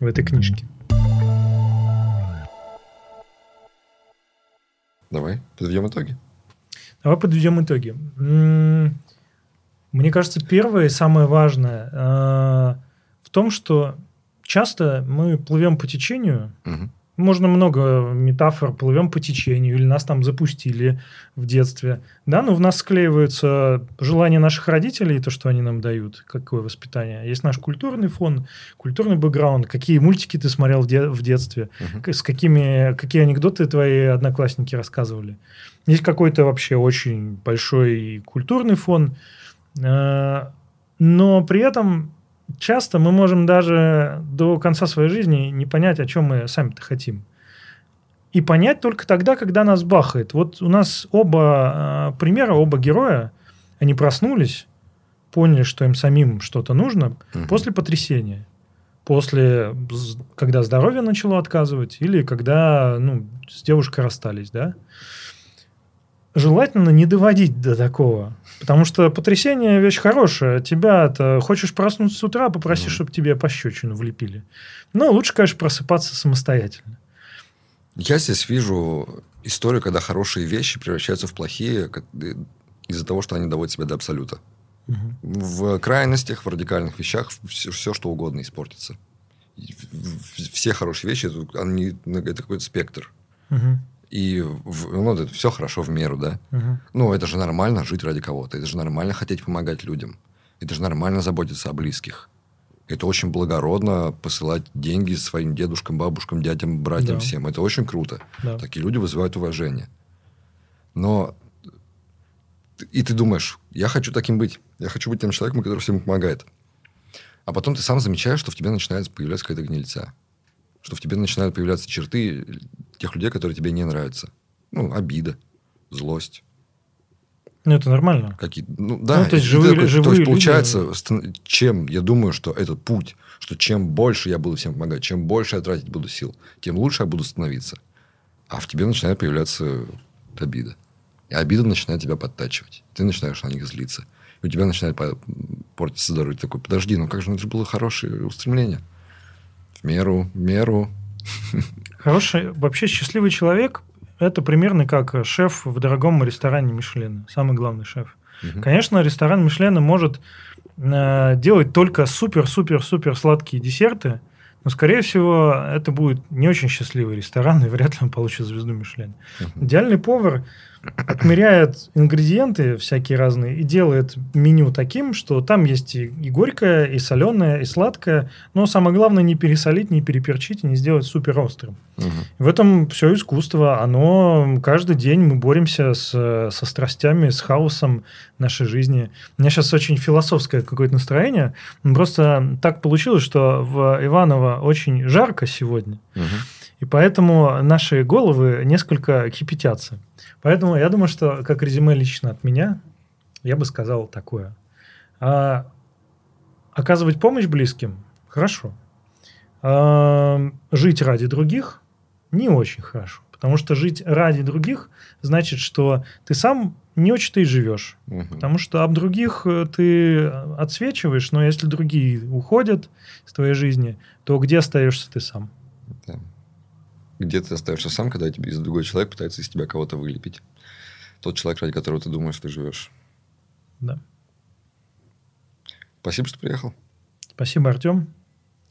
в этой книжке? Давай, подведем итоги. Давай подведем итоги. Мне кажется, первое и самое важное э, в том, что часто мы плывем по течению. Угу. Можно много метафор, плывем по течению, или нас там запустили в детстве. Да, но в нас склеиваются желания наших родителей, то, что они нам дают, какое воспитание. Есть наш культурный фон, культурный бэкграунд, какие мультики ты смотрел в, де- в детстве, угу. с какими, какие анекдоты твои одноклассники рассказывали. Есть какой-то вообще очень большой культурный фон, э, но при этом часто мы можем даже до конца своей жизни не понять, о чем мы сами-то хотим. И понять только тогда, когда нас бахает. Вот у нас оба э, примера, оба героя, они проснулись, поняли, что им самим что-то нужно угу. после потрясения. После, когда здоровье начало отказывать, или когда ну, с девушкой расстались, да желательно не доводить до такого. Потому что потрясение вещь хорошая. Тебя это хочешь проснуться с утра, попроси, mm. чтобы тебе пощечину влепили. Но лучше, конечно, просыпаться самостоятельно. Я здесь вижу историю, когда хорошие вещи превращаются в плохие из-за того, что они доводят себя до абсолюта. Угу. В крайностях, в радикальных вещах все, все что угодно испортится. Все хорошие вещи, они, это какой-то спектр. Угу. И ну, это все хорошо в меру, да. Угу. Ну, это же нормально жить ради кого-то. Это же нормально хотеть помогать людям. Это же нормально заботиться о близких. Это очень благородно посылать деньги своим дедушкам, бабушкам, дядям, братьям, да. всем. Это очень круто. Да. Такие люди вызывают уважение. Но и ты думаешь, я хочу таким быть. Я хочу быть тем человеком, который всем помогает. А потом ты сам замечаешь, что в тебе начинает появляться какая-то гнильца что в тебе начинают появляться черты тех людей, которые тебе не нравятся. Ну, обида, злость. Ну, это нормально. Какие, ну, да. Ну, то есть, живые, такой, живые то есть, получается, люди... чем я думаю, что этот путь, что чем больше я буду всем помогать, чем больше я тратить буду сил, тем лучше я буду становиться. А в тебе начинает появляться обида. И обида начинает тебя подтачивать. Ты начинаешь на них злиться. И у тебя начинает портиться здоровье. Ты такой, подожди, ну как же, ну, это же было хорошее устремление меру, меру. Хороший, вообще счастливый человек – это примерно как шеф в дорогом ресторане Мишлена. Самый главный шеф. Угу. Конечно, ресторан Мишлена может э, делать только супер-супер-супер сладкие десерты, но, скорее всего, это будет не очень счастливый ресторан, и вряд ли он получит звезду Мишлен. Угу. Идеальный повар отмеряет ингредиенты всякие разные и делает меню таким, что там есть и, и горькое, и соленое, и сладкое, но самое главное не пересолить, не переперчить и не сделать супер острым. Угу. В этом все искусство. Оно каждый день мы боремся с, со страстями, с хаосом нашей жизни. У меня сейчас очень философское какое-то настроение. Просто так получилось, что в Иваново очень жарко сегодня. Угу. И поэтому наши головы несколько кипятятся. Поэтому я думаю, что как резюме лично от меня, я бы сказал такое. А, оказывать помощь близким – хорошо. А, жить ради других – не очень хорошо. Потому что жить ради других значит, что ты сам не очень-то и живешь. Угу. Потому что об других э, ты отсвечиваешь, но если другие уходят из твоей жизни, то где остаешься ты сам? Да где ты остаешься сам, когда тебе из другой человек пытается из тебя кого-то вылепить. Тот человек, ради которого ты думаешь, ты живешь. Да. Спасибо, что приехал. Спасибо, Артем.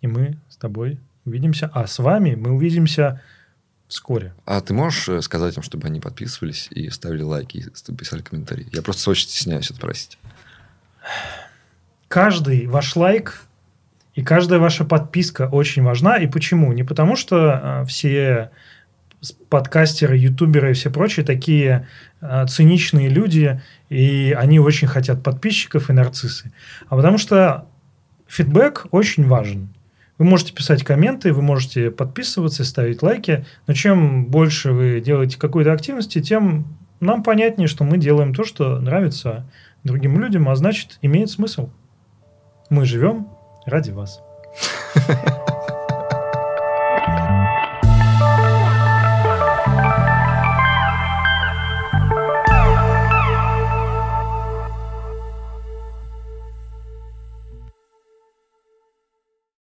И мы с тобой увидимся. А с вами мы увидимся вскоре. А ты можешь э, сказать им, чтобы они подписывались и ставили лайки, и писали комментарии? Я просто очень стесняюсь это просить. Каждый ваш лайк и каждая ваша подписка очень важна. И почему? Не потому, что э, все подкастеры, ютуберы и все прочие такие э, циничные люди, и они очень хотят подписчиков и нарциссы. А потому что фидбэк очень важен. Вы можете писать комменты, вы можете подписываться, ставить лайки, но чем больше вы делаете какой-то активности, тем нам понятнее, что мы делаем то, что нравится другим людям, а значит, имеет смысл. Мы живем ради вас.